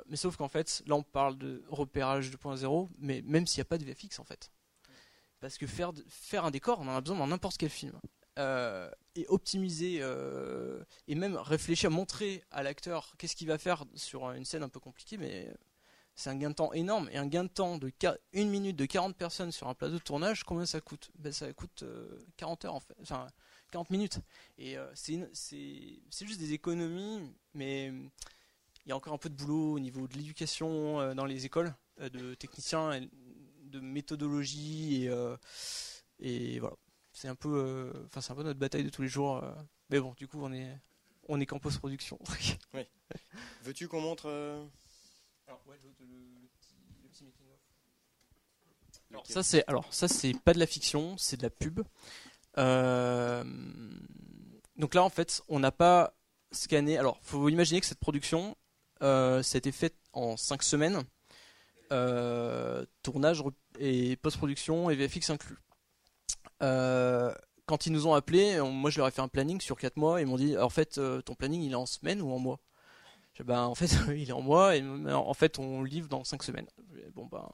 mais sauf qu'en fait, là on parle de repérage 2.0, mais même s'il n'y a pas de VFX en fait. Parce que faire, un décor, on en a besoin dans n'importe quel film. Euh, et optimiser euh, et même réfléchir, montrer à l'acteur qu'est-ce qu'il va faire sur une scène un peu compliquée, mais c'est un gain de temps énorme. Et un gain de temps de 1 minute de 40 personnes sur un plateau de tournage, combien ça coûte? Ben, Ça coûte 40 heures. Enfin, 40 minutes. Et c'est juste des économies, mais il y a encore un peu de boulot au niveau de l'éducation dans les écoles, de techniciens, de méthodologie et, et voilà c'est un peu, euh, un peu notre bataille de tous les jours. Euh. mais bon, du coup, on est, on est qu'en post-production. oui. Veux-tu qu'on montre euh, Alors, ouais, le, petit, making of. Alors, ça c'est, alors ça c'est pas de la fiction, c'est de la pub. donc là, en fait, on n'a pas scanné. Alors, faut imaginer que cette production, ça a été faite en 5 semaines. tournage et post-production et VFX inclus. Euh, quand ils nous ont appelés, moi je leur ai fait un planning sur 4 mois. Ils m'ont dit en fait, euh, ton planning il est en semaine ou en mois? Ben, En fait, il est en mois et en fait, on livre dans 5 semaines. Bon, ben,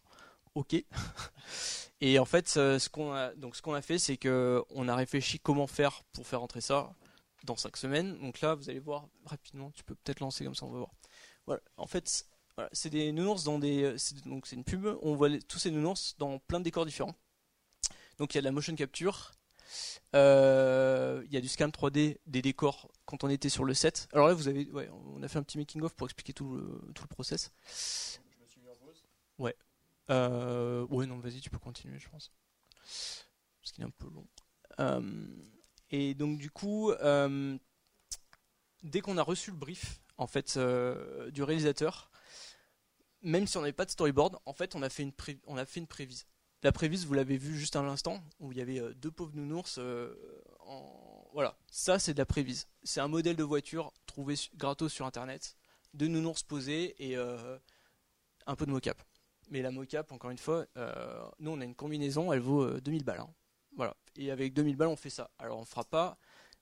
ok. et en fait, ce qu'on a, donc, ce qu'on a fait, c'est qu'on a réfléchi comment faire pour faire entrer ça dans 5 semaines. Donc là, vous allez voir rapidement, tu peux peut-être lancer comme ça, on va voir. Voilà, en fait, c'est des nounours dans des. Donc c'est une pub, on voit tous ces nounours dans plein de décors différents. Donc il y a de la motion capture, euh, il y a du scan 3D des décors quand on était sur le set. Alors là, vous avez, ouais, on a fait un petit making of pour expliquer tout le, process. Je me suis mis en pause. Ouais. Euh, ouais, non, vas-y, tu peux continuer, je pense. Parce qu'il est un peu long. Euh, et donc du coup, dès qu'on a reçu le brief, en fait, du réalisateur, même si on n'avait pas de storyboard, en fait, on a fait une, on a fait une prévise. La prévise, vous l'avez vu juste à l'instant, où il y avait euh, deux pauvres nounours. Euh. Voilà, ça c'est de la prévise. C'est un modèle de voiture trouvé gratos sur internet, deux nounours posés et euh, un peu de mocap. Mais la mocap, encore une fois, nous on a une combinaison, elle vaut 2000 balles. Hein. Voilà. Et avec 2000 balles, on fait ça. Alors on fera pas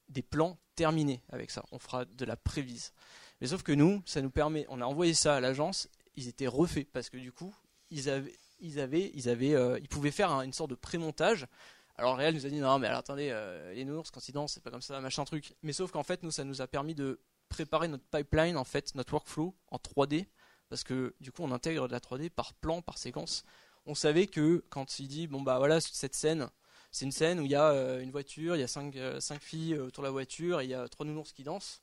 des plans terminés avec ça, on fera de la prévise. Mais sauf que nous, ça nous permet, on a envoyé ça à l'agence, ils étaient refaits parce que du coup, ils avaient, ils avaient, ils avaient, euh, ils pouvaient faire une sorte de pré-montage. Alors Réal nous a dit non mais attendez, euh, les nounours quand ils dansent c'est pas comme ça, machin truc. Mais sauf qu'en fait nous ça nous a permis de préparer notre pipeline en fait, notre workflow en 3D parce que du coup on intègre de la 3D par plan, par séquence. On savait que quand il dit bon bah voilà cette scène, c'est une scène où il y a euh, une voiture, il y a cinq, cinq filles autour de la voiture et il y a trois nounours qui dansent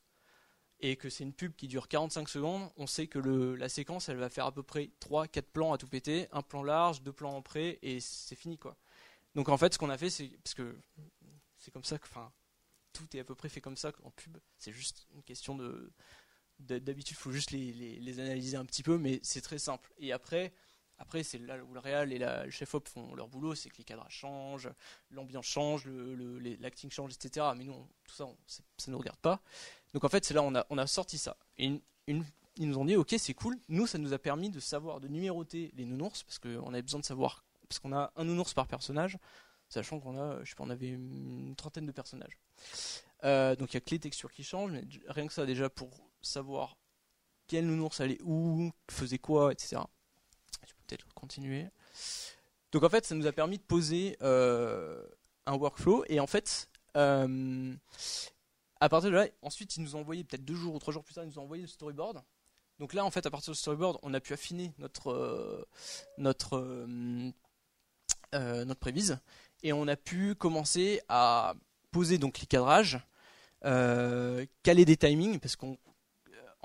et que c'est une pub qui dure 45 secondes, on sait que la séquence elle va faire à peu près 3-4 plans à tout péter, un plan large, deux plans en près et c'est fini quoi. Donc en fait ce qu'on a fait c'est parce que c'est comme ça que enfin tout est à peu près fait comme ça en pub, c'est juste une question de d'habitude il faut juste les, analyser un petit peu mais c'est très simple. Et après après, c'est là où le réal et le chef-op font leur boulot, c'est que les cadrages changent, l'ambiance change, l'acting change, etc. Mais nous, tout ça, ça ne nous regarde pas. Donc en fait, c'est là on a, on a sorti ça. Ils nous ont dit, ok, c'est cool. Nous, ça nous a permis de savoir, de numéroter les nounours, parce qu'on avait besoin de savoir, parce qu'on a un nounours par personnage, sachant qu'on a, je sais pas, on avait une trentaine de personnages. Euh, donc il y a que les textures qui changent, mais rien que ça déjà pour savoir quel nounours allait où, faisait quoi, etc. Je peux peut-être continuer. Donc en fait, ça nous a permis de poser euh, un workflow et en fait, euh, à partir de là, ensuite, ils nous ont envoyé, peut-être deux jours ou trois jours plus tard, ils nous ont envoyé le storyboard. Donc là, en fait, à partir du storyboard, on a pu affiner notre, euh, notre, euh, euh, notre prévise. Et on a pu commencer à poser donc les cadrages, caler des timings, parce qu'en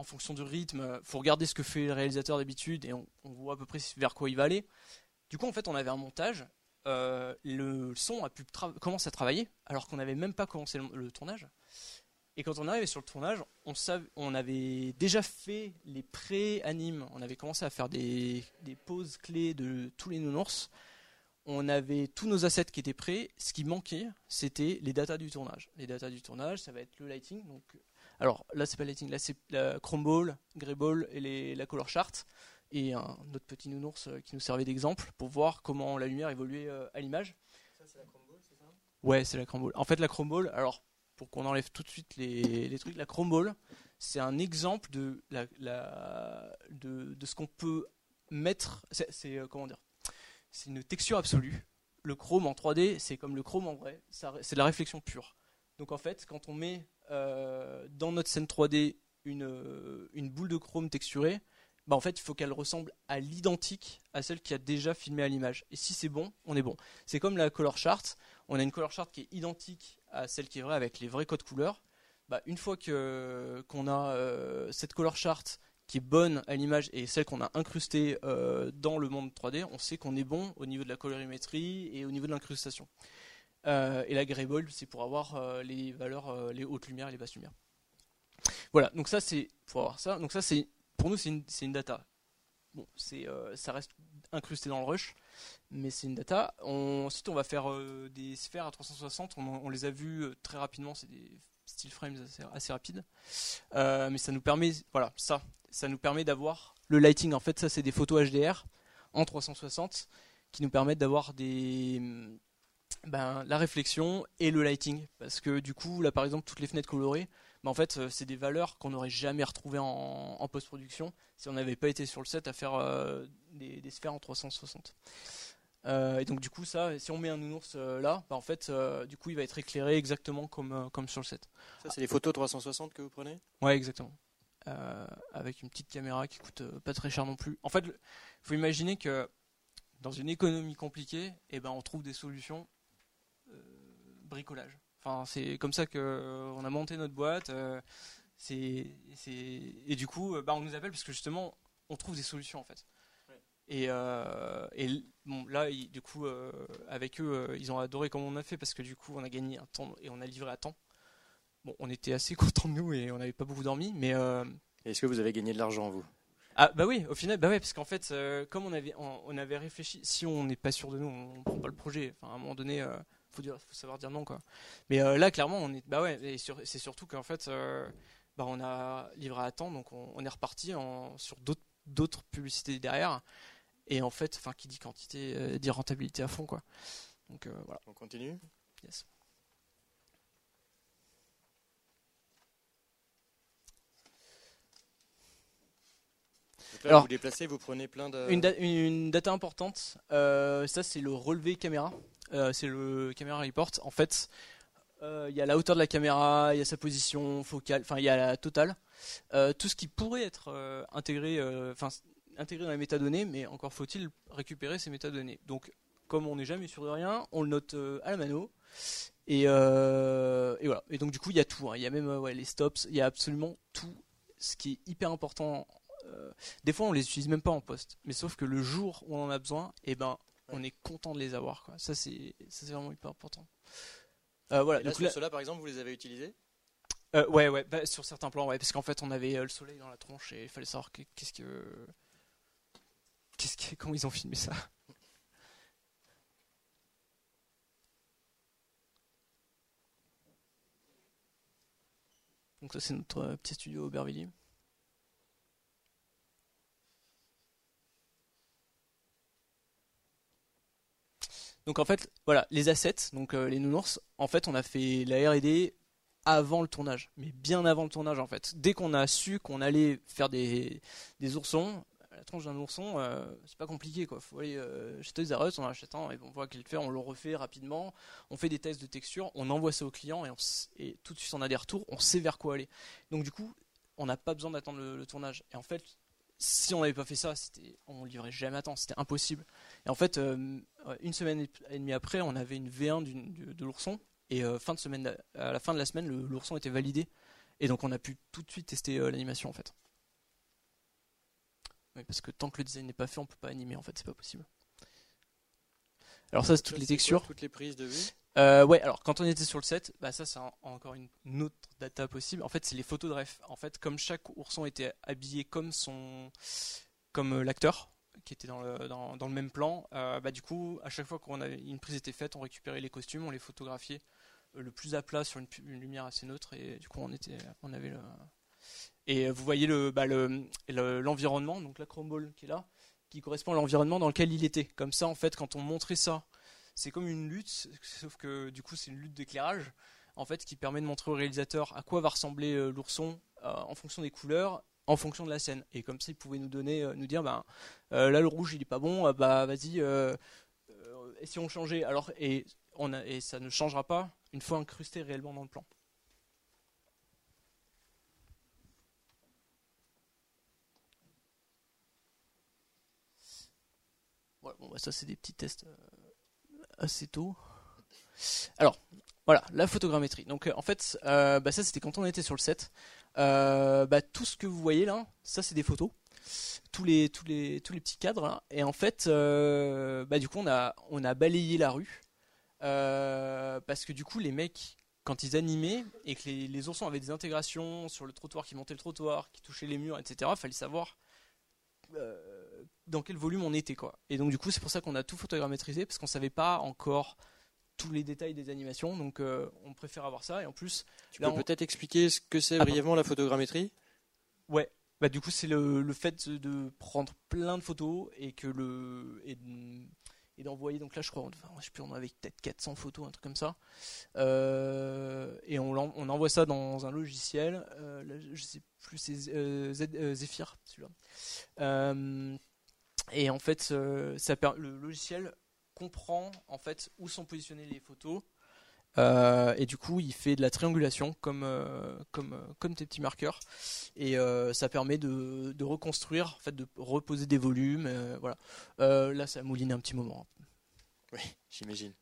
fonction du rythme, faut regarder ce que fait le réalisateur d'habitude et on, voit à peu près vers quoi il va aller. Du coup, en fait, on avait un montage. le son a pu commencer à travailler alors qu'on n'avait même pas commencé le tournage. Et quand on arrivait sur le tournage, on, on avait déjà fait les pré-animes. On avait commencé à faire des, des pauses clés de tous les nounours. On avait tous nos assets qui étaient prêts. Ce qui manquait, c'était les datas du tournage. Les datas du tournage, ça va être le lighting. Donc, alors là, c'est pas le lighting, là c'est la Chrome Ball, Grey Ball et les, la Color Chart. Et un autre petit nounours euh, qui nous servait d'exemple pour voir comment la lumière évoluait euh, à l'image. Ça, c'est la Chrome Ball, c'est ça? Ouais, c'est la Chrome Ball. En fait, la Chrome Ball, alors pour qu'on enlève tout de suite les, trucs. La Chrome Ball, c'est un exemple de, de, ce qu'on peut mettre. C'est euh, comment dire? C'est une texture absolue. Le chrome en 3D, c'est comme le chrome en vrai. C'est de la réflexion pure. Donc en fait, quand on met euh, dans notre scène 3D une, euh, une boule de chrome texturée, bah en fait, il faut qu'elle ressemble à l'identique à celle qui a déjà filmé à l'image. Et si c'est bon, on est bon. C'est comme la color chart. On a une color chart qui est identique à celle qui est vraie avec les vrais codes couleurs. Bah, une fois qu'on a euh, cette color chart qui est bonne à l'image et celle qu'on a incrustée euh, dans le monde 3D, on sait qu'on est bon au niveau de la colorimétrie et au niveau de l'incrustation. Euh, et la grayball, c'est pour avoir les valeurs, les hautes lumières et les basses lumières. Voilà, donc ça c'est pour avoir ça. Donc ça c'est pour nous, c'est une, data. Bon, c'est, euh, ça reste incrusté dans le rush, mais c'est une data. ensuite, on va faire euh, des sphères à 360. On, les a vues euh, très rapidement. C'est des still frames assez, rapides, mais ça nous permet, voilà, ça, ça nous permet d'avoir le lighting. En fait, ça, c'est des photos HDR en 360 qui nous permettent d'avoir des ben, la réflexion et le lighting. Parce que du coup, là par exemple, toutes les fenêtres colorées, mais en fait, euh, c'est des valeurs qu'on n'aurait jamais retrouvées en, post-production si on n'avait pas été sur le set à faire euh, des, sphères en 360. Euh, et donc du coup, ça, si on met un nounours là, bah, en fait, du coup, il va être éclairé exactement comme, comme sur le set. Ça, c'est les photos 360 que vous prenez? Ouais, exactement. avec une petite caméra qui coûte pas très cher non plus. En fait, il faut imaginer que dans une économie compliquée, eh ben, on trouve des solutions bricolage c'est comme ça que euh, on a monté notre boîte. Euh, c'est, et du coup, euh, bah, on nous appelle parce que justement, on trouve des solutions en fait. Et, bon, là, du coup, avec eux, ils ont adoré comme on a fait parce que du coup, on a gagné un temps et on a livré à temps. Bon, on était assez contents de nous et on n'avait pas beaucoup dormi, mais. Est-ce que vous avez gagné de l'argent vous? Ah bah oui, au final, bah ouais, parce qu'en fait, comme on avait, on, avait réfléchi, si on n'est pas sûr de nous, on, prend pas le projet. Enfin, à un moment donné, faut, faut savoir dire non quoi. Mais euh, là clairement on est bah ouais c'est surtout qu'en fait euh, bah, on a livré à temps donc on, est reparti en, sur d'autres publicités derrière et en fait enfin qui dit quantité euh, dit rentabilité à fond quoi. Donc voilà. On continue? Yes. Alors, vous déplacez, vous prenez plein de. Une, une data importante, ça c'est le relevé caméra. Euh, c'est le caméra report. En fait, euh, il y a la hauteur de la caméra, il y a sa position focale, enfin il y a la totale. Euh, tout ce qui pourrait être intégré, enfin intégré dans les métadonnées, mais encore faut-il récupérer ces métadonnées. Donc, comme on n'est jamais sûr de rien, on le note à la mano. Et, voilà. Et donc du coup, il y a tout. Hein. Il y a même les stops. Il y a absolument tout. Ce qui est hyper important. des fois, on les utilise même pas en poste. Mais sauf que le jour où on en a besoin, et eh ben, on est content de les avoir. Quoi. Ça, c'est vraiment hyper important. Euh, voilà. là, sur ceux-là, par exemple, vous les avez utilisés? Euh, Ouais, ouais, bah, sur certains plans, ouais, parce qu'en fait, on avait euh, le soleil dans la tronche et il fallait savoir qu'est-ce que. Qu'est-ce que. Comment ils ont filmé ça Donc, ça, c'est notre petit studio Aubervilliers. Donc en fait, voilà, les assets, donc euh, les nounours, en fait, on a fait la R&D avant le tournage, mais bien avant le tournage en fait. Dès qu'on a su qu'on allait faire des, oursons, la tranche d'un ourson, euh, c'est pas compliqué quoi. Faut aller euh, chez Toys R Us, on achète un et on voit qu'il le fait, on le refait rapidement, on fait des tests de texture, on envoie ça au client et tout de suite on a des retours, on sait vers quoi aller. Donc du coup, on n'a pas besoin d'attendre le, tournage. Et en fait, si on n'avait pas fait ça, c'était, on livrait jamais à temps, c'était impossible. Et en fait, euh, une semaine et demie après, on avait une V1 de l'ourson, et euh, fin de semaine, à la fin de la semaine, l'ourson était validé, et donc on a pu tout de suite tester euh, l'animation en fait. Oui, parce que tant que le design n'est pas fait, on peut pas animer en fait, c'est pas possible. Alors ça, c'est toutes les textures. toutes les prises de vue. Euh, ouais, alors quand on était sur le set, bah ça c'est encore une, autre data possible. En fait, c'est les photos de ref. En fait, comme chaque ourson était habillé comme son, comme l'acteur qui était dans le, dans, le même plan, euh, bah du coup, à chaque fois qu'une prise était faite, on récupérait les costumes, on les photographiait le plus à plat sur une, lumière assez neutre et du coup on était, on avait le. Et vous voyez le, bah le, l'environnement, donc la chrome ball qui est là, qui correspond à l'environnement dans lequel il était. Comme ça, en fait, quand on montrait ça c'est comme une lutte, sauf que du coup c'est une lutte d'éclairage, en fait, qui permet de montrer au réalisateur à quoi va ressembler euh, l'ourson euh, en fonction des couleurs, en fonction de la scène. Et comme ça, ils pouvaient nous donner, euh, nous dire, ben, euh, là le rouge il est pas bon, euh, bah vas-y, et si on changeait Alors et on a, et ça ne changera pas une fois incrusté réellement dans le plan. Voilà, bon, bah, ça c'est des petits tests assez tôt. Alors, voilà, la photogrammétrie. Donc en fait, bah, ça c'était quand on était sur le set. bah, tout ce que vous voyez là, ça c'est des photos tous les tous les tous les petits cadres et en fait bah du coup on a on a balayé la rue parce que du coup les mecs quand ils animaient et que les, les, oursons avaient des intégrations sur le trottoir qui montait le trottoir, qui touchait les murs, etc., fallait savoir euh, dans quel volume on était. quoi. Et donc du coup c'est pour ça qu'on a tout photogrammétrisé, parce qu'on savait pas encore tous les détails des animations, donc euh, on préfère avoir ça. Et en plus... Tu peux peut-être expliquer ce que c'est ah, brièvement la photogrammétrie? Ouais, bah, du coup, c'est le, le, fait de prendre plein de photos et que le et et d'envoyer. Donc là, je crois, enfin, je sais plus, on avait peut-être 400 photos, un truc comme ça. Euh, et on, on, envoie ça dans un logiciel. Euh, je sais plus, c'est euh, Zephyr, celui-là. et en fait, ça, le logiciel comprend en fait où sont positionnées les photos euh, et du coup, il fait de la triangulation comme, euh, comme, euh, comme tes petits marqueurs. Et ça permet de, de, reconstruire, en fait, de reposer des volumes. voilà. là, ça a mouliné un petit moment. Oui, j'imagine.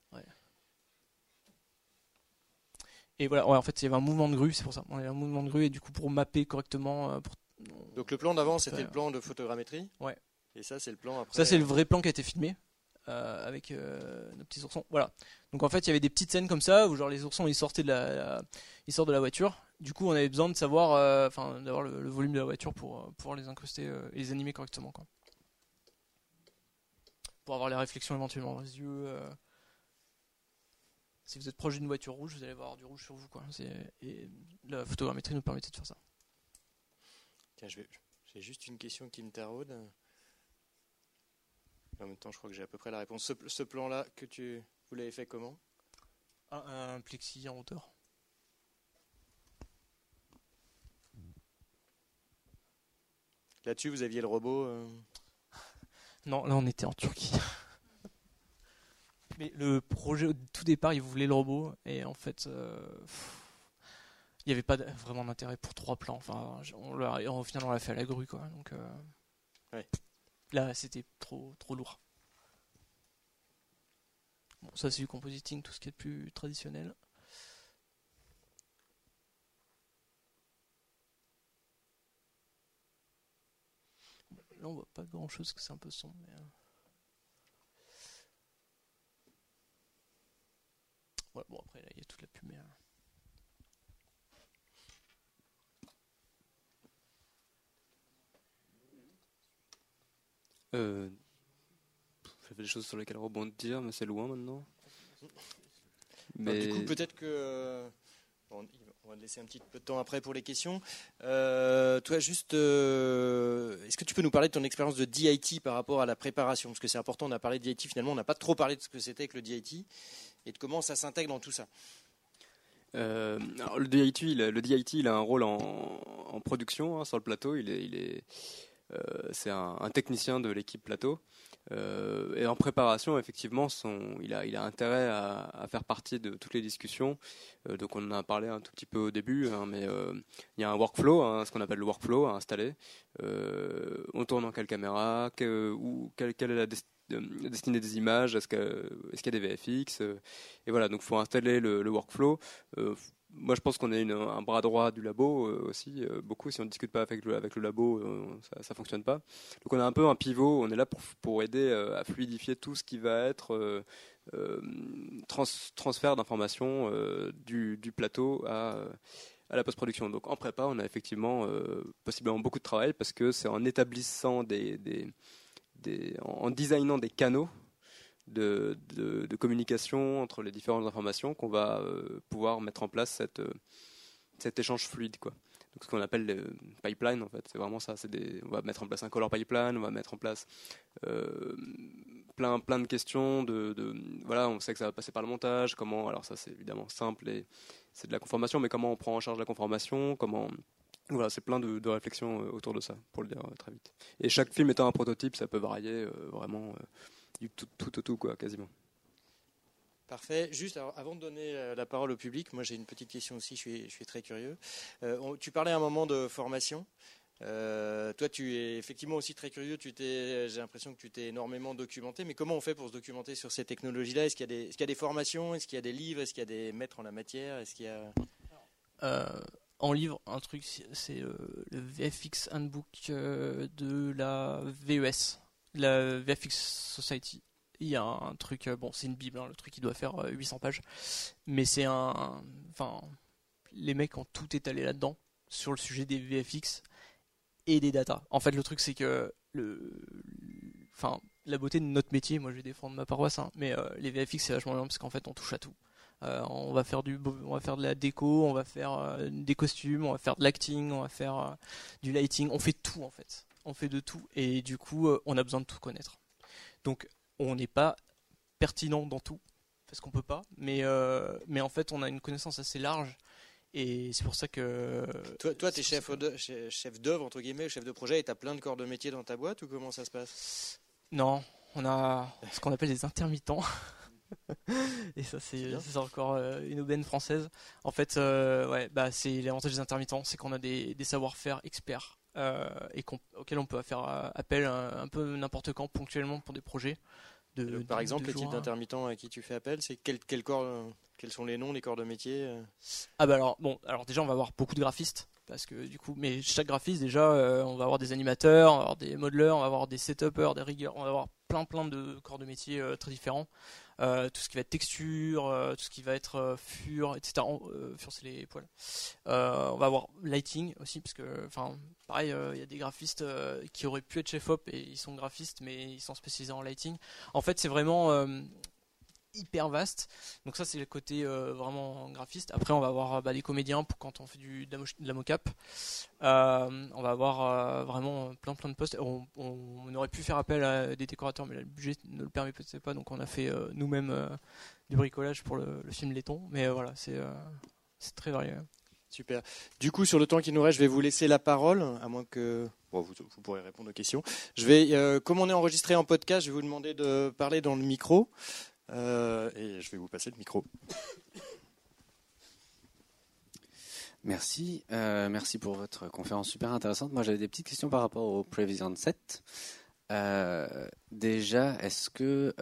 Et voilà, ouais, en fait, il y avait un mouvement de grue, c'est pour ça. On avait un mouvement de grue, et du coup, pour mapper correctement. Donc le plan d'avant, c'était le plan de photogrammétrie Ouais. Et ça, c'est le plan après. Ça, c'est le vrai plan qui a été filmé. Euh, avec euh, nos petits oursons. Voilà. Donc en fait, il y avait des petites scènes comme ça où genre les oursons ils sortaient de la, ils sortent de la voiture. Du coup, on avait besoin de savoir, euh, enfin, d'avoir le, volume de la voiture pour pouvoir les incruster et les animer correctement, quoi. Pour avoir les réflexions éventuellement dans les yeux. Si vous êtes proche d'une voiture rouge, vous allez avoir du rouge sur vous, quoi. Et la photogrammétrie nous permettait de faire ça. Tiens, j'ai juste une question qui me taraude. En même temps, je crois que j'ai à peu près la réponse. Ce, plan-là, que tu, vous l'avez fait comment? Un, plexi en hauteur. Là-dessus, vous aviez le robot euh Non, là, on était en Turquie. Mais le projet, au tout départ, il voulait le robot. Et en fait, euh, il n'y avait pas vraiment d'intérêt pour trois plans. Enfin, on au final, on l'a fait à la grue, quoi. Donc, euh, ouais. Là, c'était trop, trop lourd. Bon, ça, c'est du compositing, tout ce qui est plus traditionnel. Là, on voit pas grand chose, que c'est un peu sombre. Mais... Euh. bon, après, là, il y a toute la lumière. Euh, J'avais des choses sur lesquelles rebondir, mais c'est loin maintenant. Mais... du coup, peut-être que. Euh, on va laisser un petit peu de temps après pour les questions. Euh, toi, juste, euh, est-ce que tu peux nous parler de ton expérience de DIT par rapport à la préparation? Parce que c'est important, on a parlé de DIT, finalement, on n'a pas trop parlé de ce que c'était que le DIT et de comment ça s'intègre dans tout ça. alors le DIT, il a, le DIT, il a un rôle en, en production hein, sur le plateau. Il est, il est, c'est un, technicien de l'équipe plateau. Euh, et en préparation, effectivement, il, a, intérêt à, faire partie de toutes les discussions. Euh, donc on en a parlé un tout petit peu au début, hein, mais il y a un workflow, hein, ce qu'on appelle le workflow à installer. on tourne en quelle caméra, que, quelle, est la destinée des images, est-ce qu'il est y a des VFX Et voilà, donc il faut installer le, le workflow moi, je pense qu'on est un bras droit du labo euh, aussi. Euh, beaucoup, si on ne discute pas avec le, labo, euh, ça ne fonctionne pas. Donc, on a un peu un pivot. On est là pour, pour aider à fluidifier tout ce qui va être transfert d'informations du, plateau à, à la post-production. Donc, en prépa, on a effectivement possiblement beaucoup de travail parce que c'est en établissant des, des en designant des canaux de, communication entre les différentes informations qu'on va euh, pouvoir mettre en place cette, euh, cet échange fluide. Quoi. Donc, ce qu'on appelle le pipeline, en fait, c'est vraiment ça. Des, on va mettre en place un color pipeline, on va mettre en place euh, plein, plein de questions. De, voilà, on sait que ça va passer par le montage. Comment Alors, ça, c'est évidemment simple et c'est de la conformation, mais comment on prend en charge la conformation Comment voilà, c'est plein de, réflexions autour de ça, pour le dire très vite. Et chaque film étant un prototype, ça peut varier vraiment tout, tout au tout, quoi, quasiment. Parfait. Juste avant de donner euh, la parole au public, moi j'ai une petite question aussi, je suis, je suis très curieux. Euh, tu parlais à un moment de formation. Euh, toi, tu es effectivement aussi très curieux. Tu t'es, j'ai l'impression que tu t'es énormément documenté. Mais comment on fait pour se documenter sur ces technologies-là? Est-ce qu'il y a des, est-ce qu'il y a des formations? Est-ce qu'il y a des livres? Est-ce qu'il y a des maîtres en la matière? Est-ce qu'il y a Euh, en livre, un truc, c'est- c'est euh, le VFX Handbook euh, de la VES, la VFX Society. Il y a un truc, euh, bon, c'est une bible, hein, le truc qui doit faire euh, 800 pages, mais c'est un, enfin, les mecs ont tout étalé là-dedans sur le sujet des VFX et des data. En fait, le truc, c'est que le, enfin, la beauté de notre métier, moi, je vais défendre ma paroisse, hein, mais euh, les VFX, c'est vachement bien parce qu'en fait, on touche à tout. Euh, on va faire du, on va faire de la déco, on va faire euh, des costumes, on va faire de l'acting, on va faire euh, du lighting. On fait tout en fait. On fait de tout et du coup, euh, on a besoin de tout connaître. Donc, on n'est pas pertinent dans tout parce qu'on peut pas, mais euh, mais en fait, on a une connaissance assez large et c'est pour ça que Toi, toi, t'es chef d'œuvre, chef d'œuvre entre guillemets, chef de projet, et t'as plein de corps de métier dans ta boîte ou comment ça se passe? Non, on a ce qu'on appelle des intermittents. Et ça, C'est encore euh, une aubaine française. En fait, euh, ouais, bah, c'est l'avantage des intermittents, c'est qu'on a des, des savoir-faire experts et qu'on- auxquels on peut faire euh, appel un, un peu n'importe quand, ponctuellement, pour des projets. De, Donc, Par de- exemple, de le type jours à- qui tu fais appel, c'est quel, quel corps, euh, quels sont les noms, les corps de métier euh Ah bah alors bon, alors déjà on va avoir beaucoup de graphistes parce que du coup, mais chaque graphiste déjà, euh, on va avoir des animateurs, on va avoir des modeleurs, on va avoir des setupers, des riggers, on va avoir plein plein de corps de métier euh, très différents. Euh, tout ce qui va être texture, euh, tout ce qui va être euh, fur, etc. Fur c'est les poils. On va avoir lighting aussi parce que, enfin, pareil, il y a des graphistes qui auraient pu être chef op et ils sont graphistes mais ils sont spécialisés en lighting. En fait, c'est vraiment hyper vaste. Donc ça c'est le côté euh, vraiment graphiste. Après on va avoir bah, des comédiens pour quand on fait du, de la mocap. Euh, on va avoir euh, vraiment plein plein de postes. On, aurait pu faire appel à des décorateurs mais le budget ne le permet peut-être pas donc on a fait euh, nous-mêmes euh, du bricolage pour le, film Letton. Mais euh, voilà c'est euh, très varié. Super. Du coup, sur le temps qui nous reste, je vais vous laisser la parole, à moins que vous, pourrez répondre aux questions. Je vais, euh, comme on est enregistré en podcast, je vais vous demander de parler dans le micro, euh, et je vais vous passer le micro. Merci, euh, merci pour votre conférence super intéressante. Moi, j'avais des petites questions par rapport au Prevision 7. Euh, déjà, est-ce que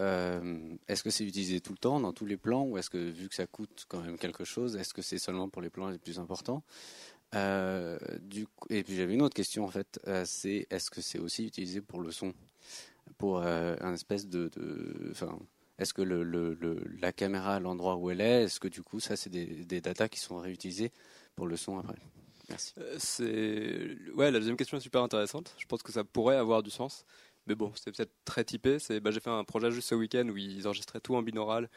est-ce que c'est utilisé tout le temps dans tous les plans ou est-ce que vu que ça coûte quand même quelque chose, est-ce que c'est seulement pour les plans les plus importants? Et puis j'avais une autre question en fait, c'est est-ce que c'est aussi utilisé pour le son, pour un espèce de, de- est-ce que la caméra à l'endroit où elle est, est-ce que du coup ça c'est des, datas qui sont réutilisées pour le son après? Merci. Euh, ouais, la deuxième question est super intéressante. Je pense que ça pourrait avoir du sens, mais bon, c'est peut-être très typé. Bah, j'ai fait un projet juste ce week-end où ils enregistraient tout en binaural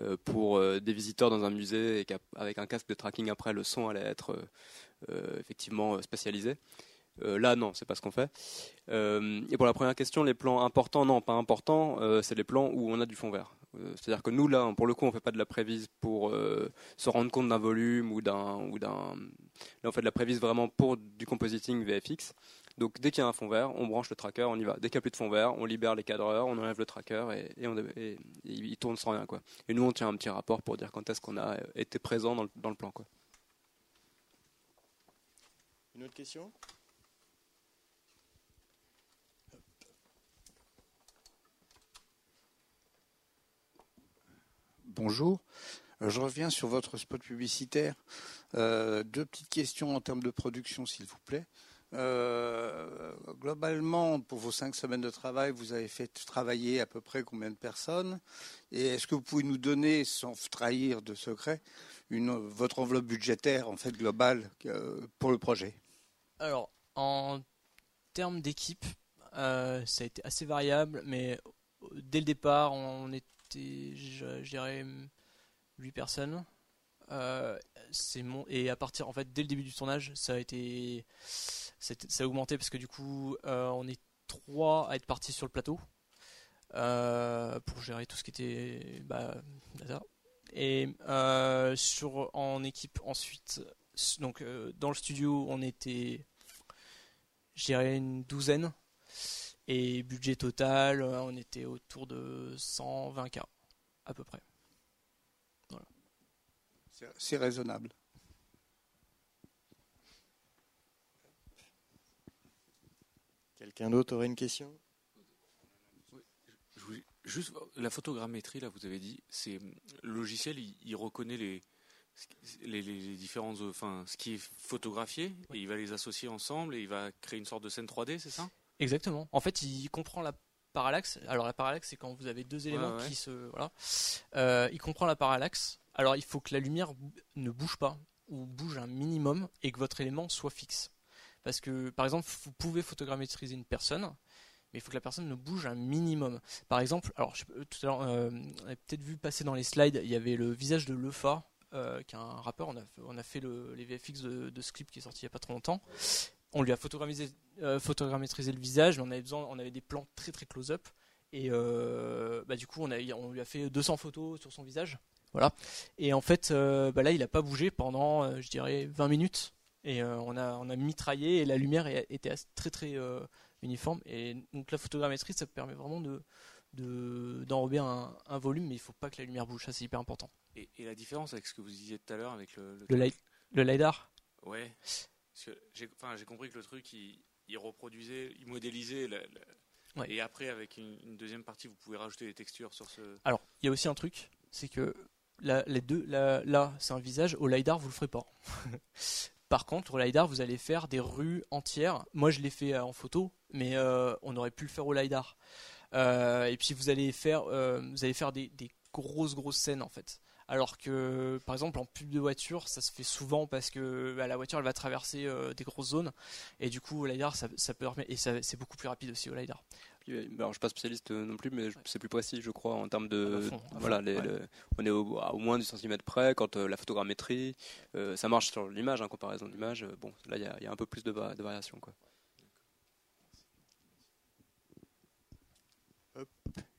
euh, pour euh, des visiteurs dans un musée et qu'avec un casque de tracking après, le son allait être euh, effectivement spatialisé. Euh, là, non, c'est pas ce qu'on fait. Euh, et pour la première question, les plans importants, non, pas importants, euh, c'est les plans où on a du fond vert. C'est-à-dire que nous, là, pour le coup, on fait pas de la prévise pour se rendre compte d'un volume ou d'un ou d'un Là, on fait de la prévise vraiment pour du compositing VFX. Donc, dès qu'il y a un fond vert, on branche le tracker, on y va. Dès qu'il n'y a plus de fond vert, on libère les cadreurs, on enlève le tracker et, et on, et- et il tourne sans rien. Quoi. Et nous, on tient un petit rapport pour dire quand est-ce qu'on a été présent dans le, dans le plan. Quoi. Une autre question? Bonjour. Euh, Je reviens sur votre spot publicitaire. Euh, deux petites questions en termes de production, s'il vous plaît. Euh, globalement, pour vos cinq semaines de travail, vous avez fait travailler à peu près combien de personnes? Et est-ce que vous pouvez nous donner, sans trahir de secret, votre enveloppe budgétaire en fait globale pour le projet? Alors, en termes d'équipe, ça a été assez variable, mais dès le départ, on était, je, dirais, 8 personnes. Euh, c'est mon et à partir en fait dès le début du tournage ça a été ça a augmenté parce que du coup euh, on est trois à être partis sur le plateau euh, pour gérer tout ce qui était bah, et sur en équipe ensuite donc dans le studio on était je dirais une douzaine et budget total euh, on était autour de 120k à peu près. C'est- C'est raisonnable. Quelqu'un d'autre aurait une question? Je voulais- Juste la photogrammétrie, là, vous avez dit, c'est le logiciel, il, il reconnaît les, les, les- les différents, enfin, ce qui est photographié, et il va les associer ensemble et il va créer une sorte de scène 3D, c'est ça? Exactement. En fait, il comprend la parallaxe. Alors la parallaxe, c'est quand vous avez deux éléments ouais. qui se voilà. Euh, il comprend la parallaxe. Alors il faut que la lumière ne bouge pas ou bouge un minimum et que votre élément soit fixe. Parce que par exemple, vous pouvez photogrammétriser une personne, mais il faut que la personne ne bouge un minimum. Par exemple, alors je- euh, tout à l'heure, euh, on a peut-être vu passer dans les slides, il y avait le visage de Lefa, euh, qui est un rappeur. On a, fait- on a fait le- les VFX de, de ce clip qui est sorti il y a pas trop longtemps. On lui a photogrammétrisé, euh, photogrammétrisé le visage, mais on avait besoin, on avait des plans très très close-up. Et euh, bah, du coup, on, a, on lui a fait 200 photos sur son visage. Voilà. Et en fait, euh, bah là, il n'a pas bougé pendant, je dirais, 20 minutes. Et on, a, on a mitraillé et la lumière était très très uniforme. Et donc la photogrammétrie, ça permet vraiment de de- d'enrober un, un volume, mais il faut pas que la lumière bouge. Ça, c'est hyper important. et, et la différence avec ce que vous disiez tout à l'heure avec le. Le, light, le LiDAR, Ouais. Parce que j'ai enfin, compris que le truc, il, il reproduisait, il modélisait. la- la- Ouais. Et après, avec une, une deuxième partie, vous pouvez rajouter des textures sur ce. Alors, il y a aussi un truc, c'est que là, les deux, là, c'est un visage. Au lidar, vous le ferez pas. Par contre, au lidar, vous allez faire des rues entières. Moi, je l'ai fait euh, en photo, mais euh, on aurait pu le faire au lidar. Euh, et puis, vous allez faire, euh, vous allez faire des, des grosses, grosses scènes en fait. Alors que, par exemple, en pub de voiture, ça se fait souvent parce que bah, la voiture, elle va traverser euh, des grosses zones, et du coup, au lidar, ça, ça peut permettre, et ça- c'est beaucoup plus rapide aussi au lidar. Euh, alors, je suis pas spécialiste euh, non plus, mais c'est plus précis, je crois, en termes Ah, de. à fond, à voilà, fond, les- ouais. le- on est au, à au moins du centimètre près. Quand euh, la photogrammétrie, euh, ça marche sur l'image, en comparaison d'image. euh, bon, là, il y, a- il y a un peu plus de, va- de variation. Quoi.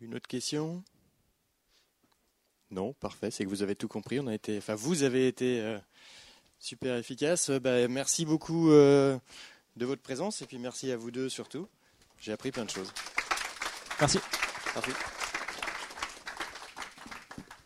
Une autre question Non, parfait, c'est que vous avez tout compris. On a été, enfin, vous avez été euh, super efficace. Euh, bah, merci beaucoup euh, de votre présence et puis merci à vous deux surtout. J'ai appris plein de choses. Merci. Merci.